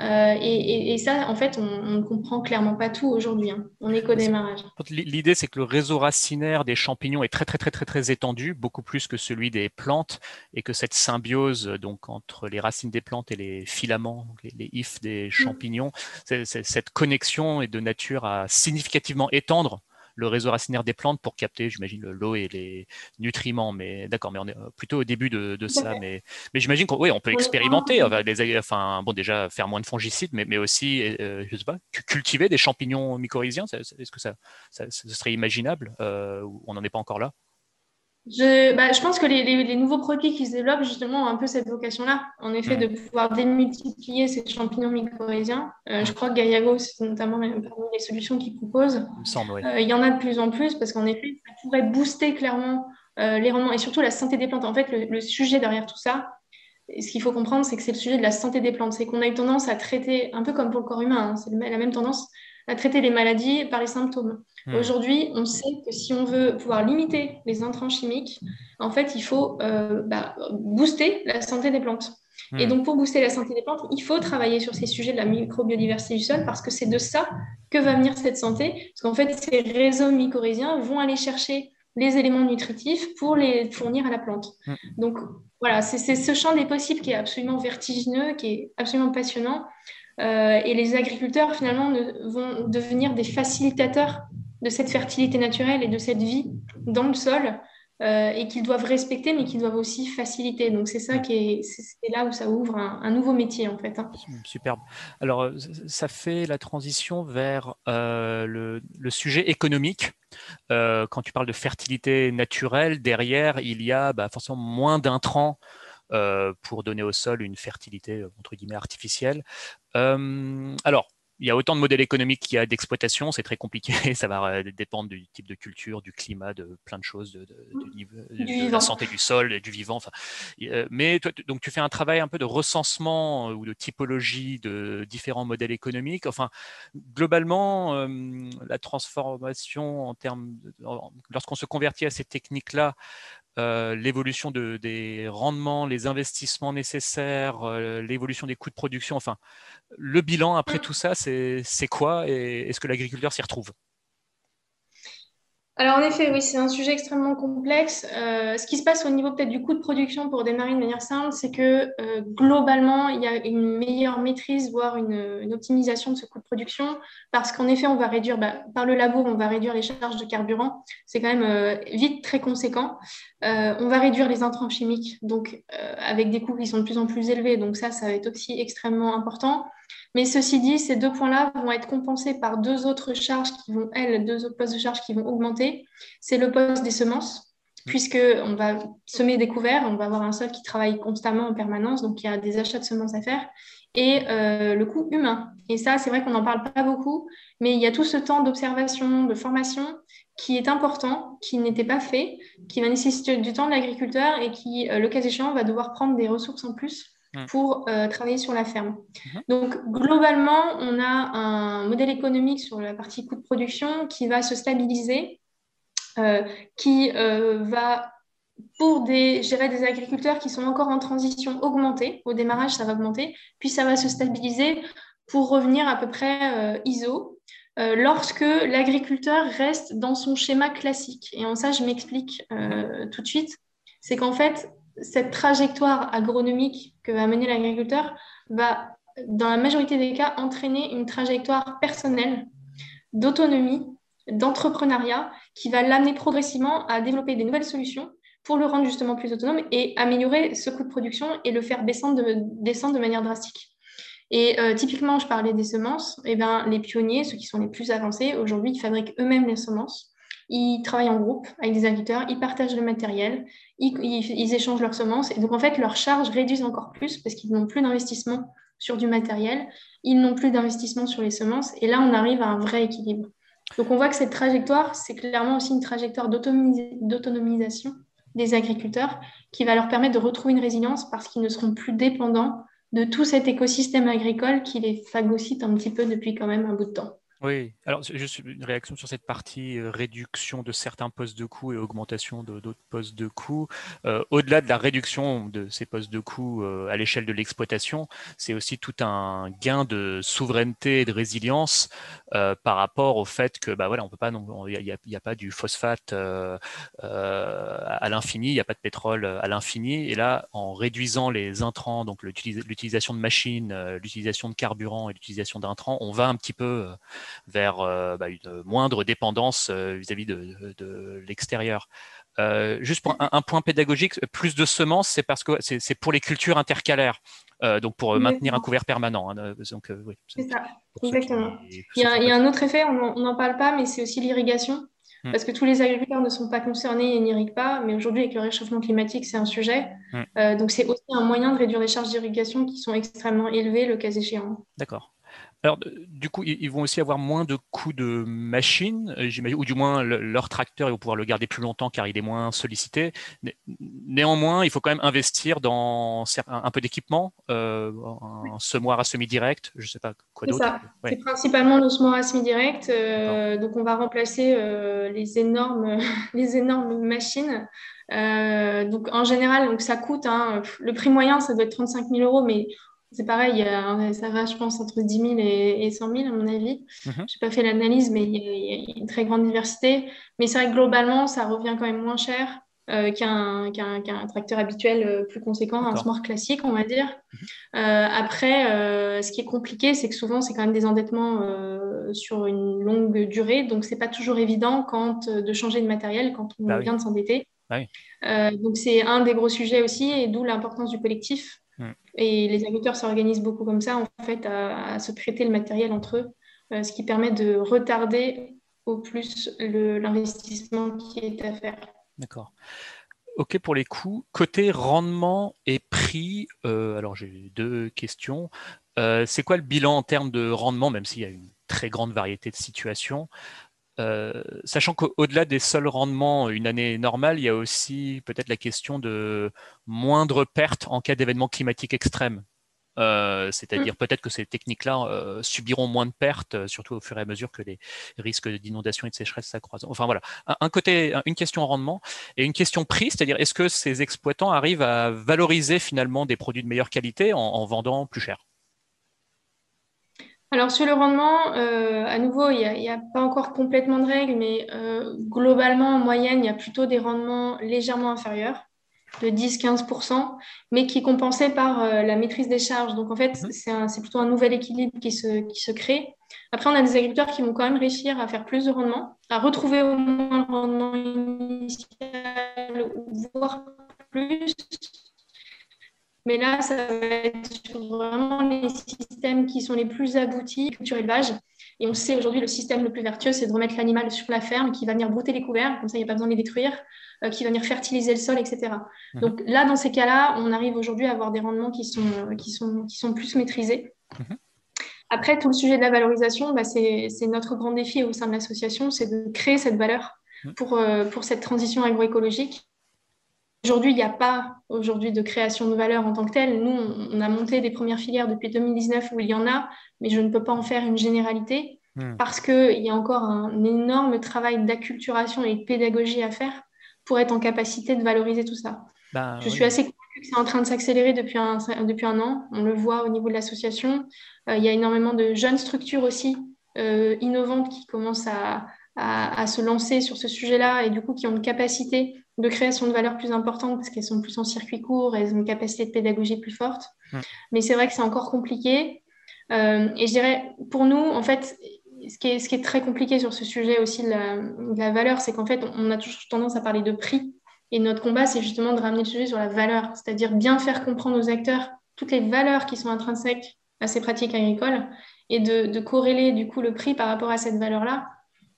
Euh, et, ça, en fait, on ne comprend clairement pas tout aujourd'hui. Hein. On est qu'au démarrage. L'idée, c'est que le réseau racinaire des champignons est très, très, très, très, très étendu, beaucoup plus que celui des plantes, et que cette symbiose donc entre les racines des plantes et les filaments, les, les ifs des mm. champignons, cette connexion est de nature à significativement étendre le réseau racinaire des plantes pour capter, j'imagine, l'eau et les nutriments. Mais d'accord, mais on est euh, plutôt au début de, ça. Mais, mais j'imagine qu'on on peut expérimenter. enfin, bon, déjà faire moins de fongicides, mais, mais aussi, euh, je sais pas, cultiver des champignons mycorhiziens. Est-ce que ça, ça, serait imaginable euh, on n'en est pas encore là? Je, bah, je, pense que les, les, nouveaux produits qui se développent justement ont un peu cette vocation-là, en effet, de pouvoir démultiplier ces champignons mycorhiziens. Euh, je crois que Gaiago, c'est notamment parmi les solutions qu'ils proposent. Il, semble, euh, il y en a de plus en plus parce qu'en effet, ça pourrait booster clairement euh, les rendements et surtout la santé des plantes. En fait, le, sujet derrière tout ça, ce qu'il faut comprendre, c'est que c'est le sujet de la santé des plantes. C'est qu'on a eu tendance à traiter, un peu comme pour le corps humain, hein, c'est la même tendance, à traiter les maladies par les symptômes. Hmm. Aujourd'hui, on sait que si on veut pouvoir limiter les intrants chimiques, en fait, il faut euh, bah, booster la santé des plantes. Et hmm. donc, pour booster la santé des plantes, il faut travailler sur ces sujets de la microbiodiversité du sol parce que c'est de ça que va venir cette santé. Parce qu'en fait, ces réseaux mycorhiziens vont aller chercher les éléments nutritifs pour les fournir à la plante. Hmm. Donc, voilà, c'est ce champ des possibles qui est absolument vertigineux, qui est absolument passionnant. Euh, et les agriculteurs, finalement, vont devenir des facilitateurs de cette fertilité naturelle et de cette vie dans le sol euh, et qu'ils doivent respecter, mais qu'ils doivent aussi faciliter. Donc c'est ça qui est, c'est là où ça ouvre un, nouveau métier en fait. Hein. Superbe. Alors euh, ça fait la transition vers euh, le, sujet économique. quand tu parles de fertilité naturelle, derrière il y a bah, forcément moins d'intrants. pour donner au sol une fertilité entre guillemets artificielle. alors, il y a autant de modèles économiques qu'il y a d'exploitation, c'est très compliqué, ça va euh, dépendre du type de culture, du climat, de plein de choses, de, la santé du sol, du vivant. Enfin, euh, mais toi, donc tu fais un travail un peu de recensement euh, ou de typologie de différents modèles économiques. Enfin, globalement, la transformation en termes, lorsqu'on se convertit à ces techniques-là, euh, l'évolution de, des rendements, les investissements nécessaires, euh, l'évolution des coûts de production, enfin, le bilan après mmh. tout ça, c'est quoi et est-ce que l'agriculteur s'y retrouve? Alors en effet, oui, c'est un sujet extrêmement complexe. Euh, ce qui se passe au niveau peut-être du coût de production pour démarrer de manière simple, c'est que euh, globalement, il y a une meilleure maîtrise, voire une, optimisation de ce coût de production, parce qu'en effet, on va réduire, bah, par le labour, on va réduire les charges de carburant. C'est quand même euh, vite très conséquent. on va réduire les intrants chimiques, donc avec des coûts qui sont de plus en plus élevés. Donc ça, ça va être aussi extrêmement important. Mais ceci dit, ces deux points-là vont être compensés par deux autres charges qui vont, elles, deux autres postes de charges qui vont augmenter. C'est le poste des semences, puisqu'on va semer des couverts, on va avoir un sol qui travaille constamment en permanence, donc il y a des achats de semences à faire, et euh, le coût humain. Et ça, c'est vrai qu'on n'en parle pas beaucoup, mais il y a tout ce temps d'observation, de formation qui est important, qui n'était pas fait, qui va nécessiter du temps de l'agriculteur et qui, euh, le cas échéant, va devoir prendre des ressources en plus Mm. Pour euh, travailler sur la ferme. Mm-hmm. Donc, globalement, on a un modèle économique sur la partie coût de production qui va se stabiliser, euh, qui euh, va, pour des, des agriculteurs qui sont encore en transition, augmenter. Au démarrage, ça va augmenter, puis ça va se stabiliser pour revenir à peu près ISO. lorsque l'agriculteur reste dans son schéma classique. Et en ça, je m'explique tout de suite. C'est qu'en fait, cette trajectoire agronomique que va mener l'agriculteur va, dans la majorité des cas, entraîner une trajectoire personnelle d'autonomie, d'entrepreneuriat, qui va l'amener progressivement à développer des nouvelles solutions pour le rendre justement plus autonome et améliorer ce coût de production et le faire descendre de, manière drastique. Et typiquement, je parlais des semences. Et eh ben, les pionniers, ceux qui sont les plus avancés, aujourd'hui, fabriquent eux-mêmes les semences. Ils travaillent en groupe avec des agriculteurs, ils partagent le matériel, ils, échangent leurs semences. Et donc, en fait, leurs charges réduisent encore plus parce qu'ils n'ont plus d'investissement sur du matériel, ils n'ont plus d'investissement sur les semences. Et là, on arrive à un vrai équilibre. Donc on voit que cette trajectoire, c'est clairement aussi une trajectoire d'autonomisation des agriculteurs qui va leur permettre de retrouver une résilience parce qu'ils ne seront plus dépendants de tout cet écosystème agricole qui les phagocyte un petit peu depuis quand même un bout de temps. Oui, alors juste une réaction sur cette partie euh, réduction de certains postes de coûts et augmentation d'autres postes de coûts. Euh, au-delà de la réduction de ces postes de coûts euh, à l'échelle de l'exploitation, c'est aussi tout un gain de souveraineté et de résilience par rapport au fait que bah voilà, on peut pas, il n'y a, pas du phosphate à l'infini, il n'y a pas de pétrole à l'infini. Et là, en réduisant les intrants, donc l'utilisation de machines, l'utilisation de carburant et l'utilisation d'intrants, on va un petit peu vers euh, bah, une moindre dépendance euh, vis-à-vis de, l'extérieur. Euh, juste pour un, point pédagogique, plus de semences, c'est parce que c'est pour les cultures intercalaires, donc pour maintenir un couvert permanent. Hein, donc, c'est ça, exactement. il, y a, un autre effet, on n'en parle pas, mais c'est aussi l'irrigation. Hmm. Parce que tous les agriculteurs ne sont pas concernés et n'irriguent pas, mais aujourd'hui, avec le réchauffement climatique, c'est un sujet. Hmm. donc, c'est aussi un moyen de réduire les charges d'irrigation qui sont extrêmement élevées, le cas échéant. D'accord. Alors, du coup, ils vont aussi avoir moins de coûts de machine, euh, j'imagine, ou du moins leur tracteur, ils vont pouvoir le garder plus longtemps car il est moins sollicité. Néanmoins, il faut quand même investir dans un peu d'équipement, euh, un semoir à semi-direct, je ne sais pas quoi d'autre. C'est principalement le semoir à semi-direct. Euh, donc, on va remplacer les, énormes, les énormes machines. donc, en général, donc ça coûte, hein, le prix moyen, ça doit être 35 000 euros, mais c'est pareil, ça va, je pense, entre 10 000 et, 100 000, à mon avis. Mhm. Je n'ai pas fait l'analyse, mais il y, a une très grande diversité. Mais c'est vrai que globalement, ça revient quand même moins cher euh, qu'un tracteur habituel euh, plus conséquent, un smart classique, on va dire. Mhm. Euh, après, ce qui est compliqué, c'est que souvent, c'est quand même des endettements sur une longue durée. Donc, ce n'est pas toujours évident quand, de changer de matériel quand on bah vient de s'endetter. Bah donc, c'est un des gros sujets aussi, et d'où l'importance du collectif. Et les agriculteurs s'organisent beaucoup comme ça, en fait, à, se prêter le matériel entre eux, euh, ce qui permet de retarder au plus l'investissement qui est à faire. D'accord. OK pour les coûts. Côté rendement et prix, euh, alors j'ai deux questions. Euh, c'est quoi le bilan en termes de rendement, même s'il y a une très grande variété de situations euh, sachant qu'au-delà des seuls rendements, une année normale, il y a aussi peut-être la question de moindre perte en cas d'événement climatique extrême. Euh, c'est-à-dire mm. peut-être que ces techniques-là euh, subiront moins de pertes, surtout au fur et à mesure que les risques d'inondation et de sécheresse s'accroissent. Enfin voilà, un, côté, une question rendement et une question prix, c'est-à-dire est-ce que ces exploitants arrivent à valoriser finalement des produits de meilleure qualité en vendant plus cher? Alors sur le rendement, euh, à nouveau, il n'y a, pas encore complètement de règles, mais euh, globalement, en moyenne, il y a plutôt des rendements légèrement inférieurs, de 10-15%, mais qui est compensé par euh, la maîtrise des charges. Donc en fait, mhm. c'est plutôt un nouvel équilibre qui se, qui se crée. Après, on a des agriculteurs qui vont quand même réussir à faire plus de rendement, à retrouver au moins le rendement initial, voire plus, mais là, ça va être sur vraiment les systèmes qui sont les plus aboutis, culture élevage. Et on sait aujourd'hui, le système le plus vertueux, c'est de remettre l'animal sur la ferme qui va venir brouter les couverts, comme ça, il n'y a pas besoin de les détruire, euh, qui va venir fertiliser le sol, etc. Mhm. Donc là, dans ces cas-là, on arrive aujourd'hui à avoir des rendements qui sont, qui sont, qui sont plus maîtrisés. Mhm. Après, tout le sujet de la valorisation, bah, c'est notre grand défi au sein de l'association, c'est de créer cette valeur pour, euh, pour cette transition agroécologique Aujourd'hui, il n'y a pas aujourd'hui de création de valeur en tant que telle. Nous, on a monté des premières filières depuis 2019 où il y en a, mais je ne peux pas en faire une généralité hmm. parce qu'il y a encore un énorme travail d'acculturation et de pédagogie à faire pour être en capacité de valoriser tout ça. Bah, je suis assez convaincue que c'est en train de s'accélérer depuis un, depuis un an. On le voit au niveau de l'association. Euh, il y a énormément de jeunes structures aussi euh, innovantes qui commencent à, à, se lancer sur ce sujet-là et du coup qui ont une capacité de création de valeur plus importante parce qu'elles sont plus en circuit court, elles ont une capacité de pédagogie plus forte. Mais c'est vrai que c'est encore compliqué. Euh, et je dirais, pour nous, en fait, ce qui est, ce qui est très compliqué sur ce sujet aussi de la, valeur, c'est qu'en fait, on, a toujours tendance à parler de prix. Et notre combat, c'est justement de ramener le sujet sur la valeur, c'est-à-dire bien faire comprendre aux acteurs toutes les valeurs qui sont intrinsèques à ces pratiques agricoles et de, de corréler du coup le prix par rapport à cette valeur-là.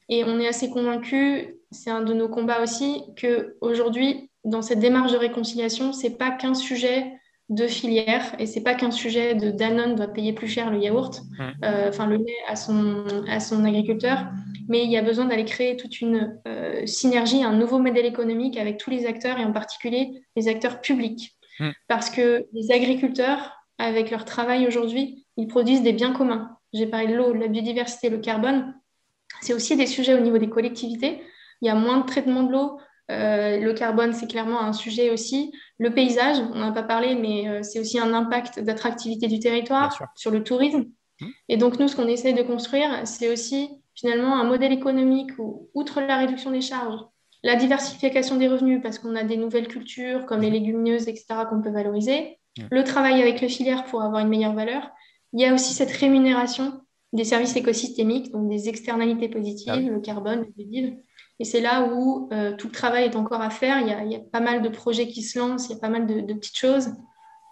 Et on est assez convaincu, c'est un de nos combats aussi, que aujourd'hui, dans cette démarche de réconciliation, c'est pas qu'un sujet de filière et c'est pas qu'un sujet de Danone doit payer plus cher le yaourt, mmh. euh, enfin le lait à son, à son agriculteur, mais il y a besoin d'aller créer toute une euh, synergie, un nouveau modèle économique avec tous les acteurs et en particulier les acteurs publics. Mmh. Parce que les agriculteurs, avec leur travail aujourd'hui, ils produisent des biens communs. J'ai parlé de l'eau, de la biodiversité, le carbone. C'est aussi des sujets au niveau des collectivités. Il y a moins de traitement de l'eau, euh, le carbone, c'est clairement un sujet aussi. Le paysage, on n'en a pas parlé, mais euh, c'est aussi un impact d'attractivité du territoire sur le tourisme. Mmh. Et donc, nous, ce qu'on essaie de construire, c'est aussi finalement un modèle économique où, outre la réduction des charges, la diversification des revenus, parce qu'on a des nouvelles cultures comme les mmh. légumineuses, etc., qu'on peut valoriser, mmh. le travail avec le filière pour avoir une meilleure valeur. Il y a aussi cette rémunération des services écosystémiques, donc des externalités positives, ah le carbone, le biodiversité et c'est là où euh, tout le travail est encore à faire. Il y, a, pas mal de projets qui se lancent, il y a pas mal de, petites choses.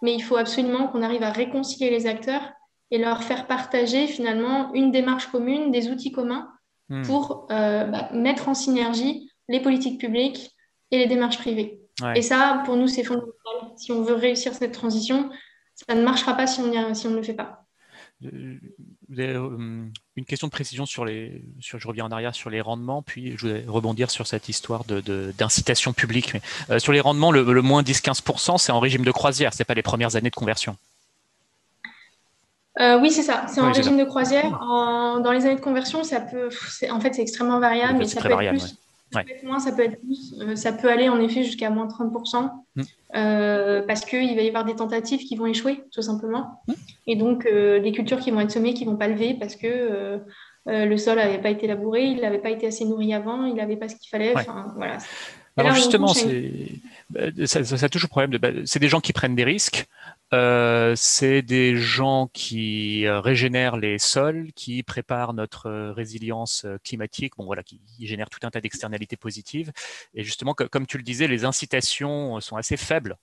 Mais il faut absolument qu'on arrive à réconcilier les acteurs et leur faire partager finalement une démarche commune, des outils communs hmm. pour euh, bah, mettre en synergie les politiques publiques et les démarches privées. Et ça, pour nous, c'est fondamental. Si on veut réussir cette transition, ça ne marchera pas si on, si on ne le fait pas. Euh, euh, une question de précision sur les, sur, je reviens en arrière sur les rendements, puis je voulais rebondir sur cette histoire d'incitation de, publique. Euh, sur les rendements, le, moins 10-15%, c'est en régime de croisière, c'est pas les premières années de conversion. oui, c'est ça. C'est en régime de croisière. dans les années de conversion, ça peut, en fait, c'est extrêmement variable, mais ça peut être plus. Peut être moins, ça peut être plus. Euh, ça peut aller en effet jusqu'à moins 30%, mm. euh, parce qu'il va y avoir des tentatives qui vont échouer, tout simplement. Mm. Et donc, euh, des cultures qui vont être semées, qui ne vont pas lever parce que le sol n'avait pas été labouré, il n'avait pas été assez nourri avant, il n'avait pas ce qu'il fallait. Voilà. Alors justement, bah, ça, ça, toujours problème. De, bah, c'est des gens qui prennent des risques. Euh, c'est des gens qui euh, régénèrent les sols, qui préparent notre euh, résilience climatique, bon voilà, qui génèrent tout un tas d'externalités positives. Et justement, comme tu le disais, les incitations sont assez faibles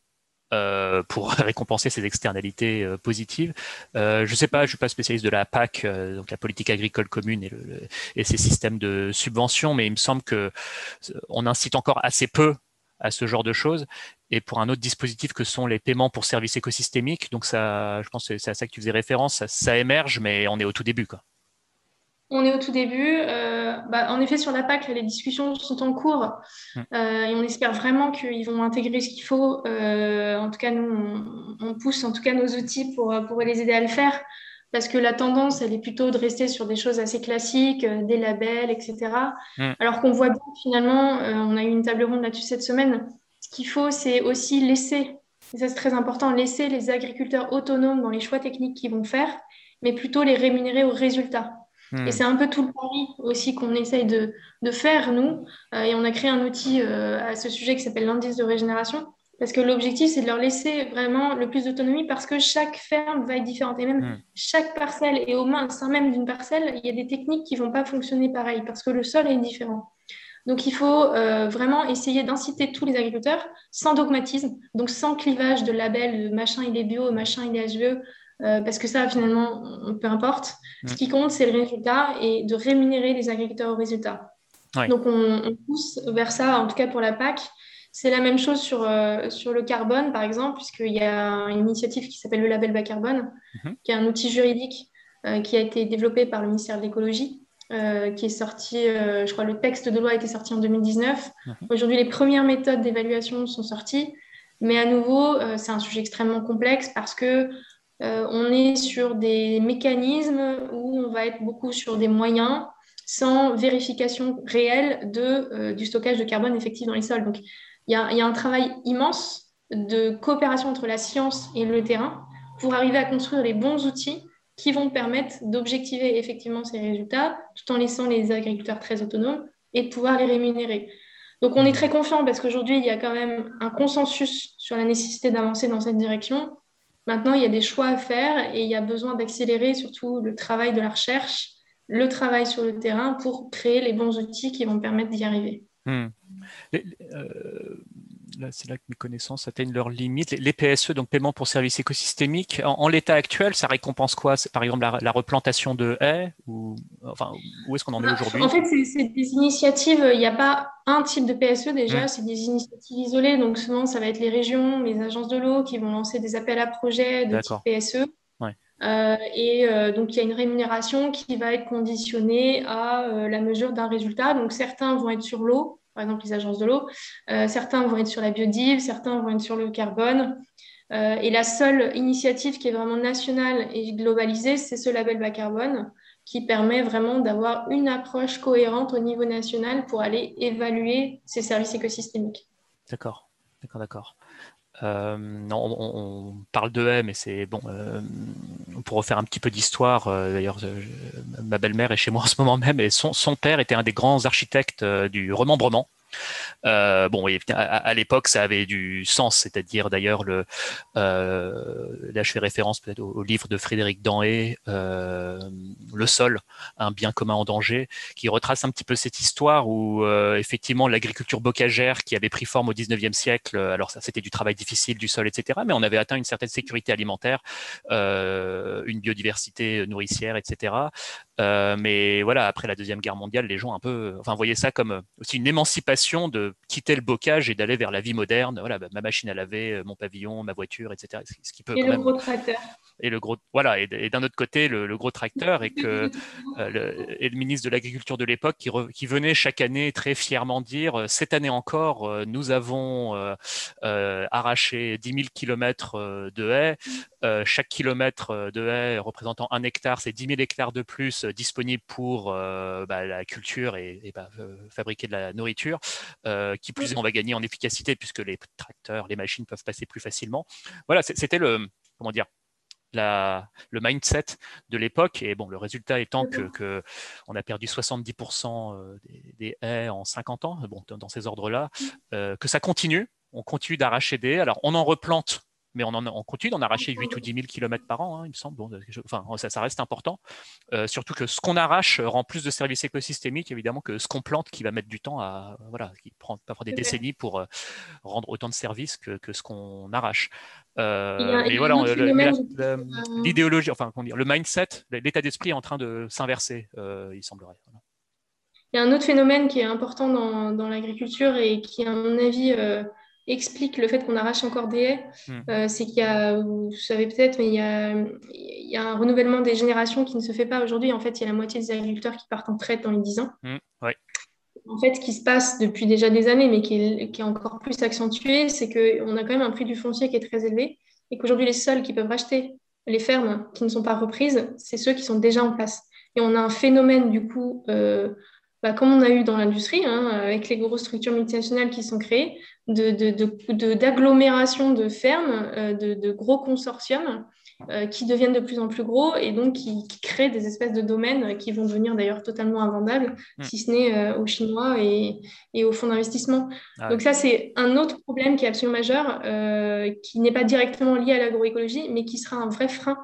pour récompenser ces externalités positives. je ne sais pas, je ne suis pas spécialiste de la PAC, donc la politique agricole commune et, et, ses systèmes de subvention, mais il me semble que on incite encore assez peu à ce genre de choses. Et pour un autre dispositif que sont les paiements pour services écosystémiques, donc ça, je pense que c'est à ça que tu faisais référence, ça, émerge, mais on est au tout début. Quoi. On est au tout début. Euh, bah, en effet, sur la PAC, les discussions sont en cours hum. euh, et on espère vraiment qu'ils vont intégrer ce qu'il faut. Euh, en tout cas, nous, on, pousse en tout cas nos outils pour, pour les aider à le faire parce que la tendance, elle est plutôt de rester sur des choses assez classiques, des labels, etc. Hum. Alors qu'on voit bien, finalement, on a eu une table ronde là-dessus cette semaine, ce qu'il faut, c'est aussi laisser, et ça c'est très important, laisser les agriculteurs autonomes dans les choix techniques qu'ils vont faire, mais plutôt les rémunérer au résultat. Hmm. Et c'est un peu tout le pari aussi qu'on essaye de, faire, nous. Euh, et on a créé un outil euh, à ce sujet qui s'appelle l'indice de régénération, parce que l'objectif, c'est de leur laisser vraiment le plus d'autonomie, parce que chaque ferme va être différente. Et même hmm. chaque parcelle, et au sein même d'une parcelle, il y a des techniques qui ne vont pas fonctionner pareil, parce que le sol est différent. Donc, il faut euh, vraiment essayer d'inciter tous les agriculteurs sans dogmatisme, donc sans clivage de labels, machin il est bio, machin il est HVE, euh, parce que ça, finalement, peu importe. Ce qui compte, c'est le résultat et de rémunérer les agriculteurs au résultat. Donc, on, pousse vers ça, en tout cas pour la PAC. C'est la même chose sur, euh, sur le carbone, par exemple, puisqu'il y a une initiative qui s'appelle le label bas carbone, mhm. qui est un outil juridique qui a été développé par le ministère de l'écologie euh, qui est sorti, euh, je crois le texte de loi a été sorti en 2019. Mhm. Aujourd'hui, les premières méthodes d'évaluation sont sorties, mais à nouveau, euh, c'est un sujet extrêmement complexe parce que on est sur des mécanismes où on va être beaucoup sur des moyens sans vérification réelle de, du stockage de carbone effectif dans les sols. Donc, il y, a, un travail immense de coopération entre la science et le terrain pour arriver à construire les bons outils qui vont permettre d'objectiver effectivement ces résultats tout en laissant les agriculteurs très autonomes et de pouvoir les rémunérer. Donc on est très confiant parce qu'aujourd'hui, il y a quand même un consensus sur la nécessité d'avancer dans cette direction. Maintenant, il y a des choix à faire et il y a besoin d'accélérer surtout le travail de la recherche, le travail sur le terrain pour créer les bons outils qui vont permettre d'y arriver. Hmm. Euh, c'est là que mes connaissances atteignent leurs limites. Les, PSE, donc paiement pour services écosystémiques, en, l'état actuel, ça récompense quoi? Par exemple, la, replantation de haies ou, enfin, Où est-ce qu'on en est aujourd'hui? En fait, c'est des initiatives, il n'y a pas un type de PSE déjà, mmh. c'est des initiatives isolées. Donc souvent, ça va être les régions, les agences de l'eau qui vont lancer des appels à projets de type PSE. Euh, et euh, donc, il y a une rémunération qui va être conditionnée à euh, la mesure d'un résultat. Donc, certains vont être sur l'eau, par exemple les agences de l'eau, certains vont être sur la biodive, certains vont être sur le carbone. et la seule initiative qui est vraiment nationale et globalisée, c'est ce label bas carbone qui permet vraiment d'avoir une approche cohérente au niveau national pour aller évaluer ces services écosystémiques. D'accord, d'accord, d'accord. Euh, non, on, parle de haies, mais c'est bon. Euh, pour refaire un petit peu d'histoire, euh, d'ailleurs, ma belle-mère est chez moi en ce moment même, et son père était un des grands architectes du remembrement. Euh, bon, à, l'époque, ça avait du sens, c'est-à-dire d'ailleurs le. Euh, là, je fais référence peut-être au, livre de Frédéric Danhé, euh, Le sol, un bien commun en danger, qui retrace un petit peu cette histoire où effectivement l'agriculture bocagère qui avait pris forme au 19e siècle, alors ça c'était du travail difficile du sol, etc. Mais on avait atteint une certaine sécurité alimentaire, une biodiversité nourricière, etc. mais voilà, après la deuxième guerre mondiale, les gens un peu, enfin, voyaient ça comme aussi une émancipation de quitter le bocage et d'aller vers la vie moderne. Voilà, bah, ma machine à laver, euh, mon pavillon, ma voiture, etc. Ce qui peut et le gros tracteur. Et le gros, voilà, et, d'un autre côté le, gros tracteur et que euh, le, et le ministre de l'agriculture de l'époque qui, qui, venait chaque année très fièrement dire euh, cette année encore nous avons arraché 10 000 kilomètres de haies. chaque kilomètre de haies représentant un hectare, c'est 10 000 hectares de plus disponibles pour bah, la culture et, et bah, fabriquer de la nourriture. Euh, qui plus est, on va gagner en efficacité puisque les tracteurs, les machines peuvent passer plus facilement. Voilà, c'était le, comment dire, la, le mindset de l'époque. Et bon, le résultat étant que, on a perdu 70% euh, des, haies en 50 ans, bon, dans ces ordres-là, mmh. euh, que ça continue. On continue d'arracher des haies. Alors, on en replante mais on, en, continue d'en arracher 8 ou 10 000 km par an, hein, il me semble. enfin, ça, reste important. Euh, surtout que ce qu'on arrache rend plus de services écosystémiques, évidemment, que ce qu'on plante, qui va mettre du temps à. Voilà, qui prend parfois des décennies pour euh, rendre autant de services que, ce qu'on arrache. Euh, voilà, l'idéologie, enfin, dire, le mindset, l'état d'esprit est en train de s'inverser, il semblerait. Il y a un autre phénomène qui est important dans, dans l'agriculture et qui, à mon avis, explique le fait qu'on arrache encore des haies, hmm. euh, c'est qu'il y a, vous savez peut-être, mais il y, a, il y, a, un renouvellement des générations qui ne se fait pas aujourd'hui. En fait, il y a la moitié des agriculteurs qui partent en traite dans les 10 ans. Hmm, en fait, ce qui se passe depuis déjà des années, mais qui est, qui est encore plus accentué, c'est qu'on a quand même un prix du foncier qui est très élevé et qu'aujourd'hui, les seuls qui peuvent racheter les fermes qui ne sont pas reprises, c'est ceux qui sont déjà en place. Et on a un phénomène, du coup, euh, bah, comme on a eu dans l'industrie, hein, avec les grosses structures multinationales qui sont créées, d'agglomération de, de, de, fermes, euh, de, gros consortiums euh, qui deviennent de plus en plus gros et donc qui, créent des espèces de domaines qui vont devenir d'ailleurs totalement invendables, hmm. si ce n'est euh, aux Chinois et, et aux fonds d'investissement. Ah donc ça, c'est un autre problème qui est absolument majeur, qui n'est pas directement lié à l'agroécologie, mais qui sera un vrai frein.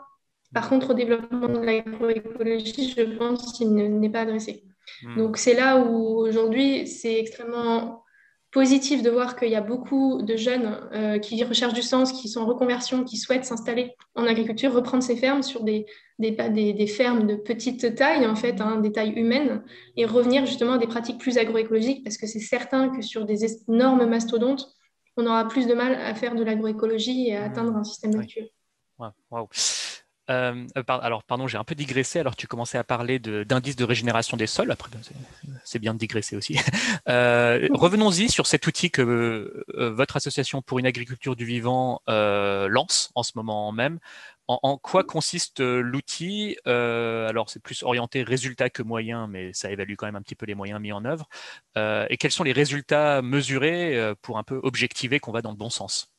Par hmm. contre, au développement de l'agroécologie, je pense qu'il n'est pas adressé. Hmm. Donc c'est là où aujourd'hui, c'est extrêmement positif de voir qu'il y a beaucoup de jeunes euh, qui recherchent du sens, qui sont en reconversion, qui souhaitent s'installer en agriculture, reprendre ces fermes sur des, des, des, fermes de petite taille, en fait, hein, des tailles humaines, et revenir justement à des pratiques plus agroécologiques, parce que c'est certain que sur des énormes mastodontes, on aura plus de mal à faire de l'agroécologie et à atteindre un système vertueux. Euh, euh, alors, pardon, j'ai un peu digressé. Alors, tu commençais à parler d'indices de, régénération des sols. Après, ben, c'est bien de digresser aussi. Euh, revenons-y sur cet outil que votre association pour une agriculture du vivant lance en ce moment même. En, quoi consiste l'outil? Alors, c'est plus orienté résultat que moyen, mais ça évalue quand même un petit peu les moyens mis en œuvre. et quels sont les résultats mesurés pour un peu objectiver qu'on va dans le bon sens?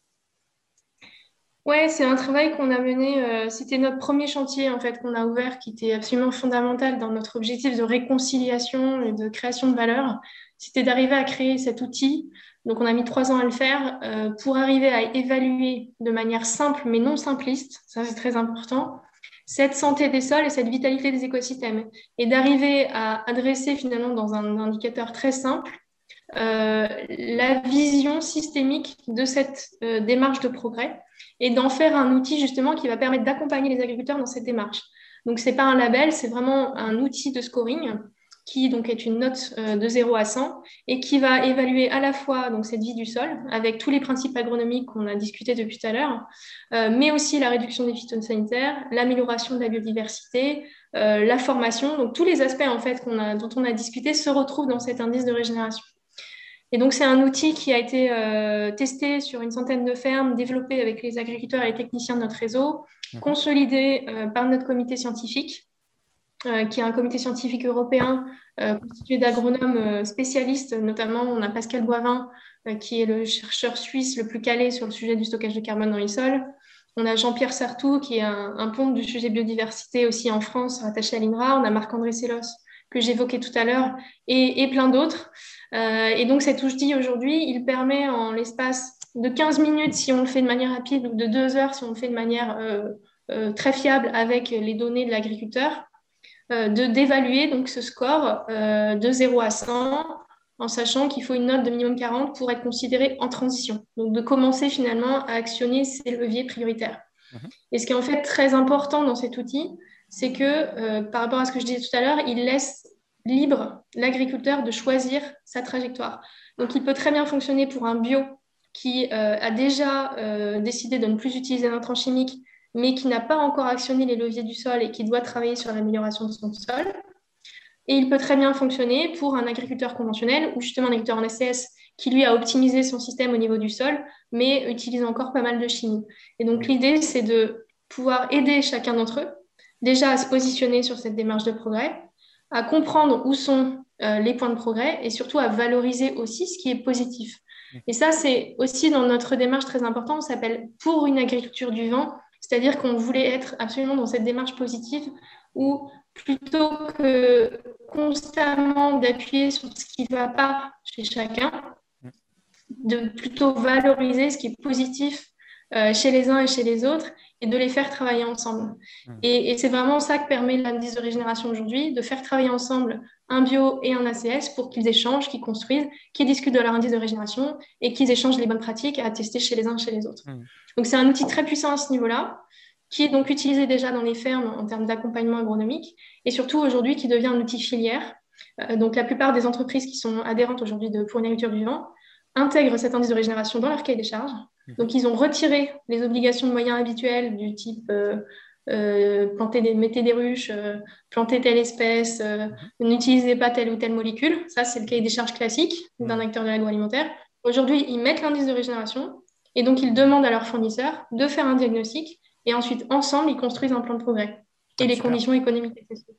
Ouais, c'est un travail qu'on a mené. Euh, c'était notre premier chantier en fait qu'on a ouvert, qui était absolument fondamental dans notre objectif de réconciliation et de création de valeur. C'était d'arriver à créer cet outil. Donc, on a mis trois ans à le faire euh, pour arriver à évaluer de manière simple mais non simpliste. Ça, c'est très important. Cette santé des sols et cette vitalité des écosystèmes. Et d'arriver à adresser finalement dans un indicateur très simple la vision systémique de cette démarche de progrès et d'en faire un outil justement qui va permettre d'accompagner les agriculteurs dans cette démarche. Donc, ce n'est pas un label, c'est vraiment un outil de scoring qui donc est une note euh, de 0 à 100 et qui va évaluer à la fois donc, cette vie du sol avec tous les principes agronomiques qu'on a discutés depuis tout à l'heure, euh, mais aussi la réduction des phytosanitaires, l'amélioration de la biodiversité, euh, la formation. Donc tous les aspects en fait dont on a discuté se retrouvent dans cet indice de régénération. Et donc c'est un outil qui a été testé sur une centaine de fermes, développé avec les agriculteurs et les techniciens de notre réseau, consolidé par notre comité scientifique euh, qui est un comité scientifique européen euh, constitué d'agronomes euh, spécialistes, notamment on a Pascal Boivin, qui est le chercheur suisse le plus calé sur le sujet du stockage de carbone dans les sols. On a Jean-Pierre Sartou, qui est un, un, pont du sujet biodiversité aussi en France, rattaché à l'INRA. On a Marc-André Sellos, que j'évoquais tout à l'heure, et, et, plein d'autres. Et donc cet outil aujourd'hui, il permet en l'espace de 15 minutes, si on le fait de manière rapide, ou de 2 heures, si on le fait de manière très fiable avec les données de l'agriculteur, euh, de d'évaluer donc ce score euh, de 0 à 100 en sachant qu'il faut une note de minimum 40 pour être considéré en transition. Donc de commencer finalement à actionner ces leviers prioritaires. Mhm. Et ce qui est en fait très important dans cet outil, c'est que euh, par rapport à ce que je disais tout à l'heure, il laisse libre l'agriculteur de choisir sa trajectoire. Donc il peut très bien fonctionner pour un bio qui a déjà décidé de ne plus utiliser d'intrants chimiques mais qui n'a pas encore actionné les leviers du sol et qui doit travailler sur l'amélioration de son sol. Et il peut très bien fonctionner pour un agriculteur conventionnel ou justement un agriculteur en SCS qui lui a optimisé son système au niveau du sol, mais utilise encore pas mal de chimie. Et donc l'idée, c'est de pouvoir aider chacun d'entre eux déjà à se positionner sur cette démarche de progrès, à comprendre où sont euh, les points de progrès et surtout à valoriser aussi ce qui est positif. Et ça, c'est aussi dans notre démarche très important, on s'appelle pour une agriculture du vent, c'est-à-dire qu'on voulait être absolument dans cette démarche positive où plutôt que constamment d'appuyer sur ce qui ne va pas chez chacun, de plutôt valoriser ce qui est positif euh, chez les uns et chez les autres et de les faire travailler ensemble. Mmh. Et, c'est vraiment ça que permet l'indice de régénération aujourd'hui, de faire travailler ensemble un bio et un ACS pour qu'ils échangent, qu'ils construisent, qu'ils discutent de leur indice de régénération et qu'ils échangent les bonnes pratiques à tester chez les uns et chez les autres. Mmh. Donc c'est un outil très puissant à ce niveau-là, qui est donc utilisé déjà dans les fermes en termes d'accompagnement agronomique et surtout aujourd'hui qui devient un outil filière. Euh, donc la plupart des entreprises qui sont adhérentes aujourd'hui pour une agriculture du vivant intègrent cet indice de régénération dans leur cahier des charges Mhm. Donc, ils ont retiré les obligations de moyens habituelles du type euh, euh, planter des, mettez des ruches, euh, planter telle espèce, mhm. n'utilisez pas telle ou telle molécule. Ça, c'est le cahier des charges classique mhm. d'un acteur de l'agroalimentaire. Aujourd'hui, ils mettent l'indice de régénération et donc ils demandent à leurs fournisseurs de faire un diagnostic et ensuite, ensemble, ils construisent un plan de progrès et ah, les conditions économiques nécessaires.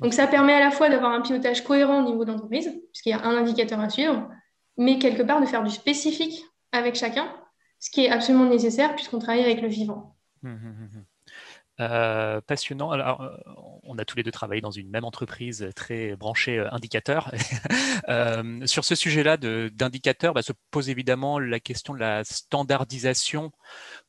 Donc, ça permet à la fois d'avoir un pilotage cohérent au niveau d'entreprise, puisqu'il y a un indicateur à suivre, mais quelque part de faire du spécifique avec chacun ce qui est absolument nécessaire puisqu'on travaille avec le vivant. Hum, hum, hum, euh, passionnant. Alors, euh, on a tous les deux travaillé dans une même entreprise très branchée euh, indicateur. sur ce sujet-là d'indicateurs, bah, se pose évidemment la question de la standardisation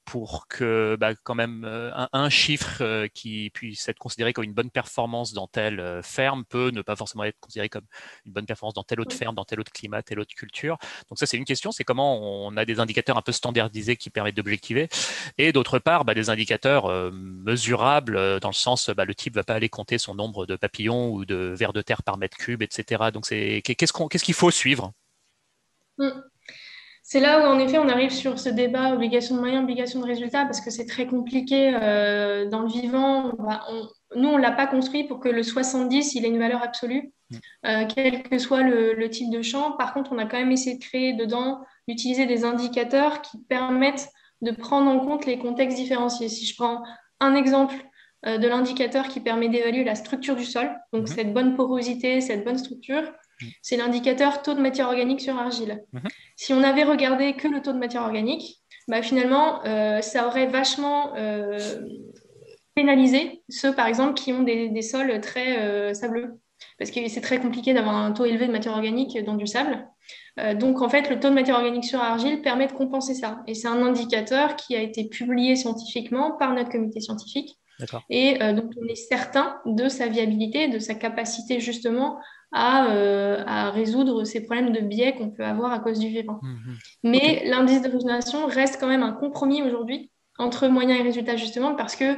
pour que bah, quand même euh, un, chiffre euh, qui puisse être considéré comme une bonne performance dans telle euh, ferme peut ne pas forcément être considéré comme une bonne performance dans telle autre ferme, dans tel autre climat, telle autre culture. Donc ça, c'est une question, c'est comment on a des indicateurs un peu standardisés qui permettent d'objectiver. Et d'autre part, bah, des indicateurs mesurables dans le sens, bah, le type va pas aller compter son nombre de papillons ou de vers de terre par mètre cube, etc. Donc c'est qu'est-ce qu'il faut suivre? Mmh c'est là où, en effet, on arrive sur ce débat obligation de moyens, obligation de résultats, parce que c'est très compliqué euh, dans le vivant. nous, on ne l'a pas construit pour que le 70, il ait une valeur absolue, mm. euh, quel que soit le, type de champ. Par contre, on a quand même essayé de créer dedans, d'utiliser des indicateurs qui permettent de prendre en compte les contextes différenciés. Si je prends un exemple euh, de l'indicateur qui permet d'évaluer la structure du sol, donc mm-hmm. cette bonne porosité, cette bonne structure, c'est l'indicateur taux de matière organique sur argile. Mhm. Si on avait regardé que le taux de matière organique, bah, finalement, euh, ça aurait vachement euh, pénalisé ceux, par exemple, qui ont des, sols très euh, sableux. Parce que c'est très compliqué d'avoir un taux élevé de matière organique dans du sable. donc, en fait, le taux de matière organique sur argile permet de compenser ça. Et c'est un indicateur qui a été publié scientifiquement par notre comité scientifique Et euh, donc, on est certain de sa viabilité, de sa capacité justement à, euh, à résoudre ces problèmes de biais qu'on peut avoir à cause du vivant. Mmh, mmh. Mais l'indice de régénération reste quand même un compromis aujourd'hui entre moyens et résultats, justement, parce que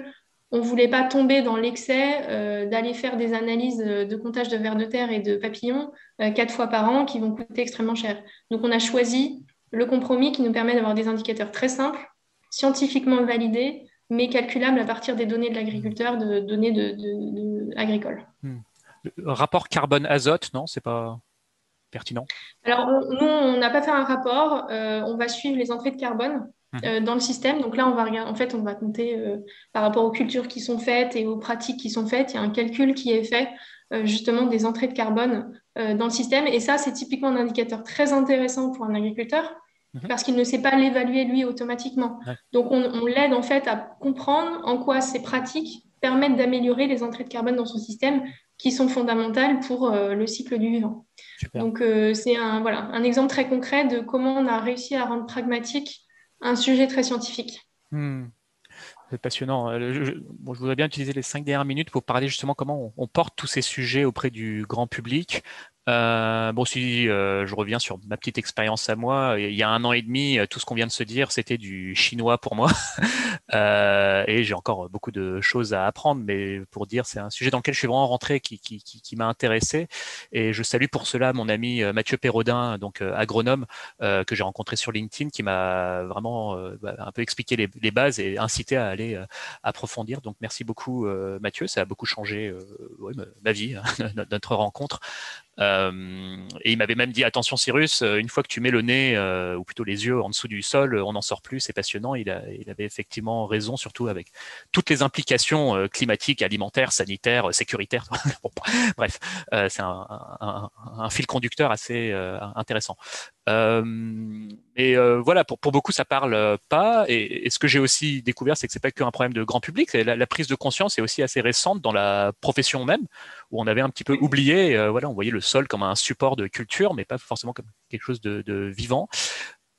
on ne voulait pas tomber dans l'excès euh, d'aller faire des analyses de comptage de vers de terre et de papillons quatre fois par an qui vont coûter extrêmement cher. Donc, on a choisi le compromis qui nous permet d'avoir des indicateurs très simples, scientifiquement validés, mais calculables à partir des données de l'agriculteur, de données de, agricoles. Hmm. Rapport carbone-azote, non C'est pas pertinent? Alors, nous, on n'a pas fait un rapport. Euh, on va suivre les entrées de carbone hmm. euh, dans le système. Donc là, on va en fait, on va compter euh, par rapport aux cultures qui sont faites et aux pratiques qui sont faites. Il y a un calcul qui est fait justement des entrées de carbone dans le système. Et ça, c'est typiquement un indicateur très intéressant pour un agriculteur Mhm. parce qu'il ne sait pas l'évaluer lui automatiquement. Donc on, l'aide en fait à comprendre en quoi ces pratiques permettent d'améliorer les entrées de carbone dans son système qui sont fondamentales pour euh, le cycle du vivant. Donc euh, c'est un, voilà, un exemple très concret de comment on a réussi à rendre pragmatique un sujet très scientifique. Hmm. C'est passionnant. Euh, je, voudrais bien utiliser les cinq dernières minutes pour parler justement comment on, porte tous ces sujets auprès du grand public. Euh, bon, si euh, je reviens sur ma petite expérience à moi, il y a un an et demi, euh, tout ce qu'on vient de se dire, c'était du chinois pour moi. et j'ai encore beaucoup de choses à apprendre, mais pour dire, c'est un sujet dans lequel je suis vraiment rentré, qui, m'a intéressé. Et je salue pour cela mon ami Mathieu Perrodin, donc agronome, que j'ai rencontré sur LinkedIn, qui m'a vraiment bah, un peu expliqué les, les, bases et incité à aller approfondir. Donc merci beaucoup Mathieu, ça a beaucoup changé ma vie, hein, notre rencontre. Euh, et il m'avait même dit attention Cyrus, euh, une fois que tu mets le nez euh, ou plutôt les yeux en dessous du sol, on n'en sort plus. C'est passionnant. Il, avait effectivement raison, surtout avec toutes les implications climatiques, alimentaires, sanitaires, sécuritaires. bref, c'est un, fil conducteur assez intéressant. Euh, et euh, voilà, pour, pour beaucoup, ça parle pas. Et, ce que j'ai aussi découvert, c'est que c'est pas qu'un problème de grand public. La, prise de conscience est aussi assez récente dans la profession même, où on avait un petit peu oublié. Euh, voilà, on voyait le sol comme un support de culture, mais pas forcément comme quelque chose de, vivant.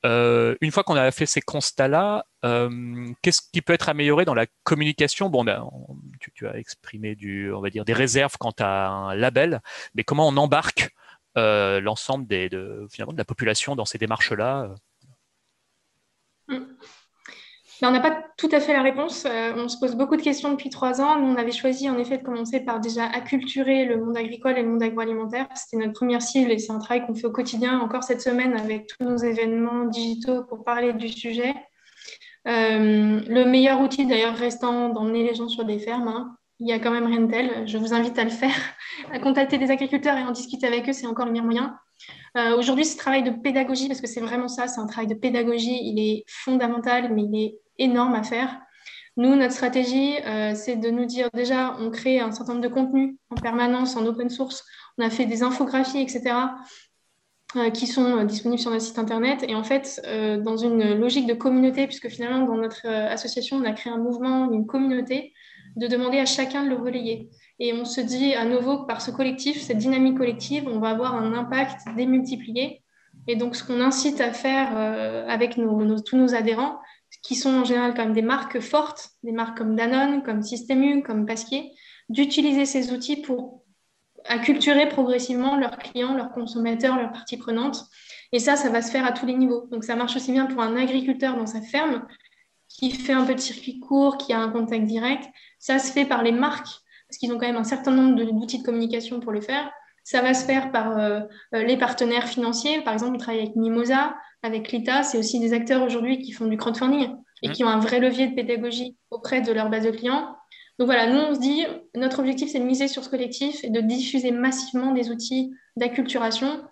Euh, une fois qu'on a fait ces constats-là, euh, qu'est-ce qui peut être amélioré dans la communication? Bon, tu, tu, as exprimé du, on va dire, des réserves quant à un label, mais comment on embarque euh, l'ensemble des, de, finalement, la population dans ces démarches-là mm. on n'a pas tout à fait la réponse. Euh, on se pose beaucoup de questions depuis trois ans. Nous, on avait choisi en effet de commencer par déjà acculturer le monde agricole et le monde agroalimentaire. C'était notre première cible et c'est un travail qu'on fait au quotidien, encore cette semaine, avec tous nos événements digitaux pour parler du sujet. Euh, le meilleur outil d'ailleurs restant d'emmener les gens sur des fermes. Hein il y a quand même rien de tel. Je vous invite à le faire, à contacter des agriculteurs et en discuter avec eux, c'est encore le meilleur moyen. Euh, aujourd'hui, ce travail de pédagogie, parce que c'est vraiment ça, c'est un travail de pédagogie, il est fondamental, mais il est énorme à faire. Nous, notre stratégie, euh, c'est de nous dire déjà, on crée un certain nombre de contenus en permanence, en open source. On a fait des infographies, etc., euh, qui sont disponibles sur notre site internet. Et en fait, dans une logique de communauté, puisque finalement, dans notre association, on a créé un mouvement, une communauté, de demander à chacun de le relayer. Et on se dit à nouveau que par ce collectif, cette dynamique collective, on va avoir un impact démultiplié. Et donc, ce qu'on incite à faire euh, avec tous nos adhérents, qui sont en général quand même des marques fortes, des marques comme Danone, comme Système comme Pasquier, d'utiliser ces outils pour acculturer progressivement leurs clients, leurs consommateurs, leurs parties prenantes. Et ça, ça va se faire à tous les niveaux. Donc, ça marche aussi bien pour un agriculteur dans sa ferme qui fait un peu de circuit court, qui a un contact direct. Ça se fait par les marques, parce qu'ils ont quand même un certain nombre d'outils de communication pour le faire. Ça va se faire par euh, euh, les partenaires financiers. Par exemple, on travaille avec Mimosa, avec Lita. C'est aussi des acteurs aujourd'hui qui font du crowdfunding et mmh. qui ont un vrai levier de pédagogie auprès de leur base de clients. Donc voilà, nous, on se dit, notre objectif, c'est de miser sur ce collectif et de diffuser massivement des outils d'acculturation.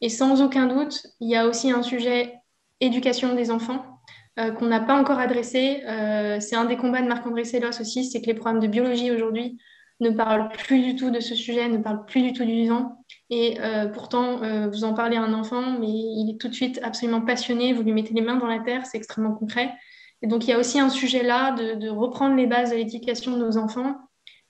Et sans aucun doute, il y a aussi un sujet éducation des enfants euh, qu'on n'a pas encore adressé. Euh, c'est un des combats de Marc-André Sellos aussi, c'est que les programmes de biologie aujourd'hui ne parlent plus du tout de ce sujet, ne parlent plus du tout du vivant. Et euh, pourtant, vous en parlez à un enfant, mais il est tout de suite absolument passionné, vous lui mettez les mains dans la terre, c'est extrêmement concret. Et donc, il y a aussi un sujet là de, reprendre les bases de l'éducation de nos enfants.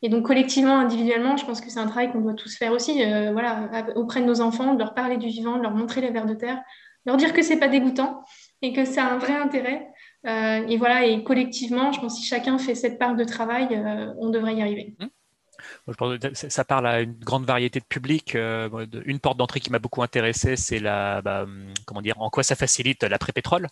Et donc, collectivement, individuellement, je pense que c'est un travail qu'on doit tous faire aussi, voilà, auprès de nos enfants, de leur parler du vivant, de leur montrer les vers de terre, leur dire que c'est pas dégoûtant, et que ça a un vrai intérêt. et voilà, et collectivement, je pense que si chacun fait cette part de travail, on devrait y arriver. Mmh. Je pense que ça parle à une grande variété de publics. Euh, une porte d'entrée qui m'a beaucoup intéressé, c'est la, bah, hum, comment dire, en quoi ça facilite l'après-pétrole.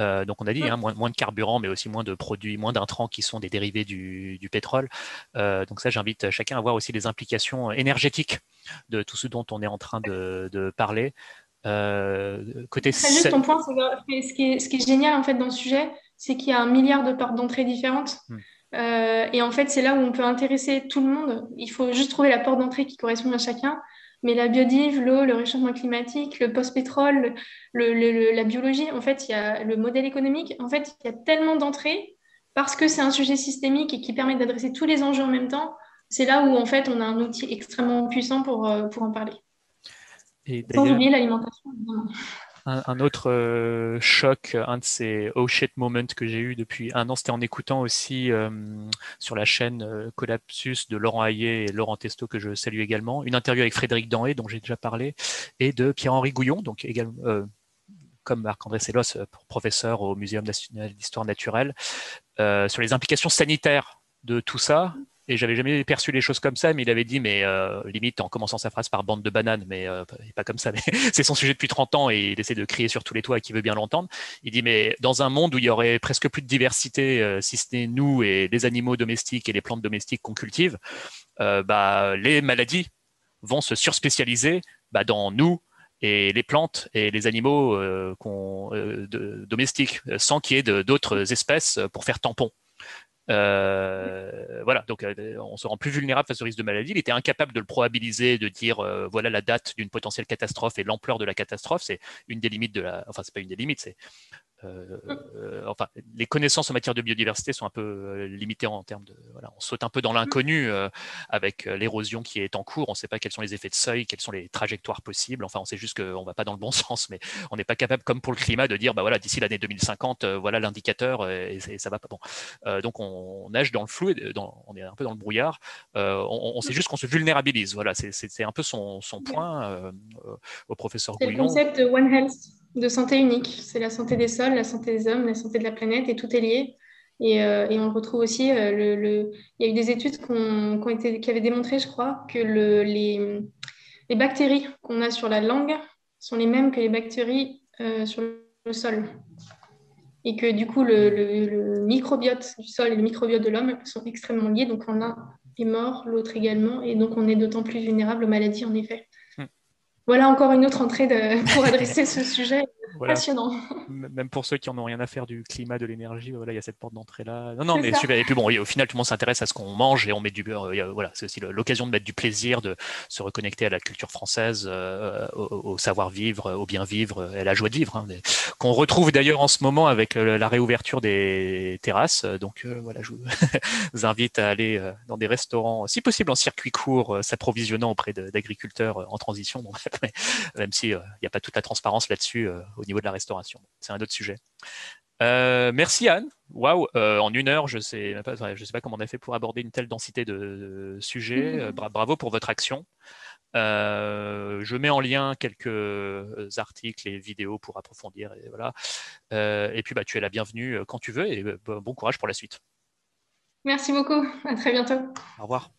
Euh, donc on a dit hein, moins, moins, de carburant, mais aussi moins de produits, moins d'intrants qui sont des dérivés du, pétrole. Euh, donc ça, j'invite chacun à voir aussi les implications énergétiques de tout ce dont on est en train de, parler. Côté juste ton point, ce qui, est, ce qui est génial en fait dans le sujet, c'est qu'il y a un milliard de portes d'entrée différentes. Hmm. Euh, et en fait, c'est là où on peut intéresser tout le monde. Il faut juste trouver la porte d'entrée qui correspond à chacun. Mais la biodive, l'eau, le réchauffement climatique, le post-pétrole, la biologie, en fait, il y a le modèle économique. En fait, il y a tellement d'entrées parce que c'est un sujet systémique et qui permet d'adresser tous les enjeux en même temps. C'est là où, en fait, on a un outil extrêmement puissant pour, euh, pour en parler. Sans oublier l'alimentation, un, autre euh, choc, un de ces oh shit moments que j'ai eu depuis un an, c'était en écoutant aussi euh, sur la chaîne euh, Collapsus de Laurent Hayet et Laurent Testo, que je salue également, une interview avec Frédéric Danhé, dont j'ai déjà parlé, et de Pierre-Henri Gouillon, donc également comme Marc-André Sellos, professeur au Muséum national d'histoire naturelle, sur les implications sanitaires de tout ça, et j'avais jamais perçu les choses comme ça, mais il avait dit, mais euh, limite en commençant sa phrase par bande de bananes, mais euh, pas comme ça, mais c'est son sujet depuis 30 ans et il essaie de crier sur tous les toits qui veut bien l'entendre. Il dit, mais dans un monde où il y aurait presque plus de diversité, euh, si ce n'est nous et les animaux domestiques et les plantes domestiques qu'on cultive, bah, les maladies vont se surspécialiser bah, dans nous, et les plantes et les animaux domestiques, sans qu'il y ait d'autres espèces pour faire tampon. Euh, voilà, donc euh, on se rend plus vulnérable face au risque de maladie. Il était incapable de le probabiliser, de dire euh, voilà la date d'une potentielle catastrophe et l'ampleur de la catastrophe. C'est une des limites de la, enfin c'est pas une des limites, c'est euh, euh, enfin, les connaissances en matière de biodiversité sont un peu euh, limitées en termes de. Voilà, on saute un peu dans l'inconnu avec l'érosion qui est en cours. On ne sait pas quels sont les effets de seuil, quelles sont les trajectoires possibles. Enfin, on sait juste qu'on ne va pas dans le bon sens, mais on n'est pas capable, comme pour le climat, de dire bah voilà, d'ici l'année 2050, voilà l'indicateur et, ça va pas bon. donc on, nage dans le flou, et dans, on est un peu dans le brouillard. on, sait juste qu'on se vulnérabilise. Voilà, c'est un peu son, son point au professeur Bouillon. Le concept One Health de santé unique. C'est la santé des sols, la santé des hommes, la santé de la planète, et tout est lié. Et, euh, on retrouve aussi, euh, il y a eu des études qui, avaient démontré, je crois, que les, les, bactéries qu'on a sur la langue sont les mêmes que les bactéries euh, sur le sol. Et que du coup, le, microbiote du sol et le microbiote de l'homme sont extrêmement liés. Donc, l'un est mort, l'autre également. Et donc, on est d'autant plus vulnérable aux maladies, en effet voilà encore une autre entrée pour adresser ce sujet passionnant. Même pour ceux qui en ont rien à faire du climat, de l'énergie, voilà, il y a cette porte d'entrée là. Non, non, mais super. Et puis bon, au final, tout le monde s'intéresse à ce qu'on mange et on met du beurre. Euh, voilà, c'est aussi l'occasion de mettre du plaisir, de se reconnecter à la culture française, euh, au, savoir-vivre, au bien-vivre et à la joie de vivre, hein, qu'on retrouve d'ailleurs en ce moment avec la réouverture des terrasses. Donc voilà, je vous invite à aller dans des restaurants, si possible en circuit court, s'approvisionnant auprès d'agriculteurs en transition. Même s'il euh, n'y a pas toute la transparence là-dessus euh, au niveau de la restauration. C'est un autre sujet. Euh, merci Anne. Waouh, en une heure, je sais, je sais pas comment on a fait pour aborder une telle densité de, sujets. Mm-hmm. bravo pour votre action. je mets en lien quelques articles et vidéos pour approfondir. Et, voilà. et puis, bah, tu es la bienvenue quand tu veux et bon courage pour la suite. Merci beaucoup. À très bientôt. Au revoir.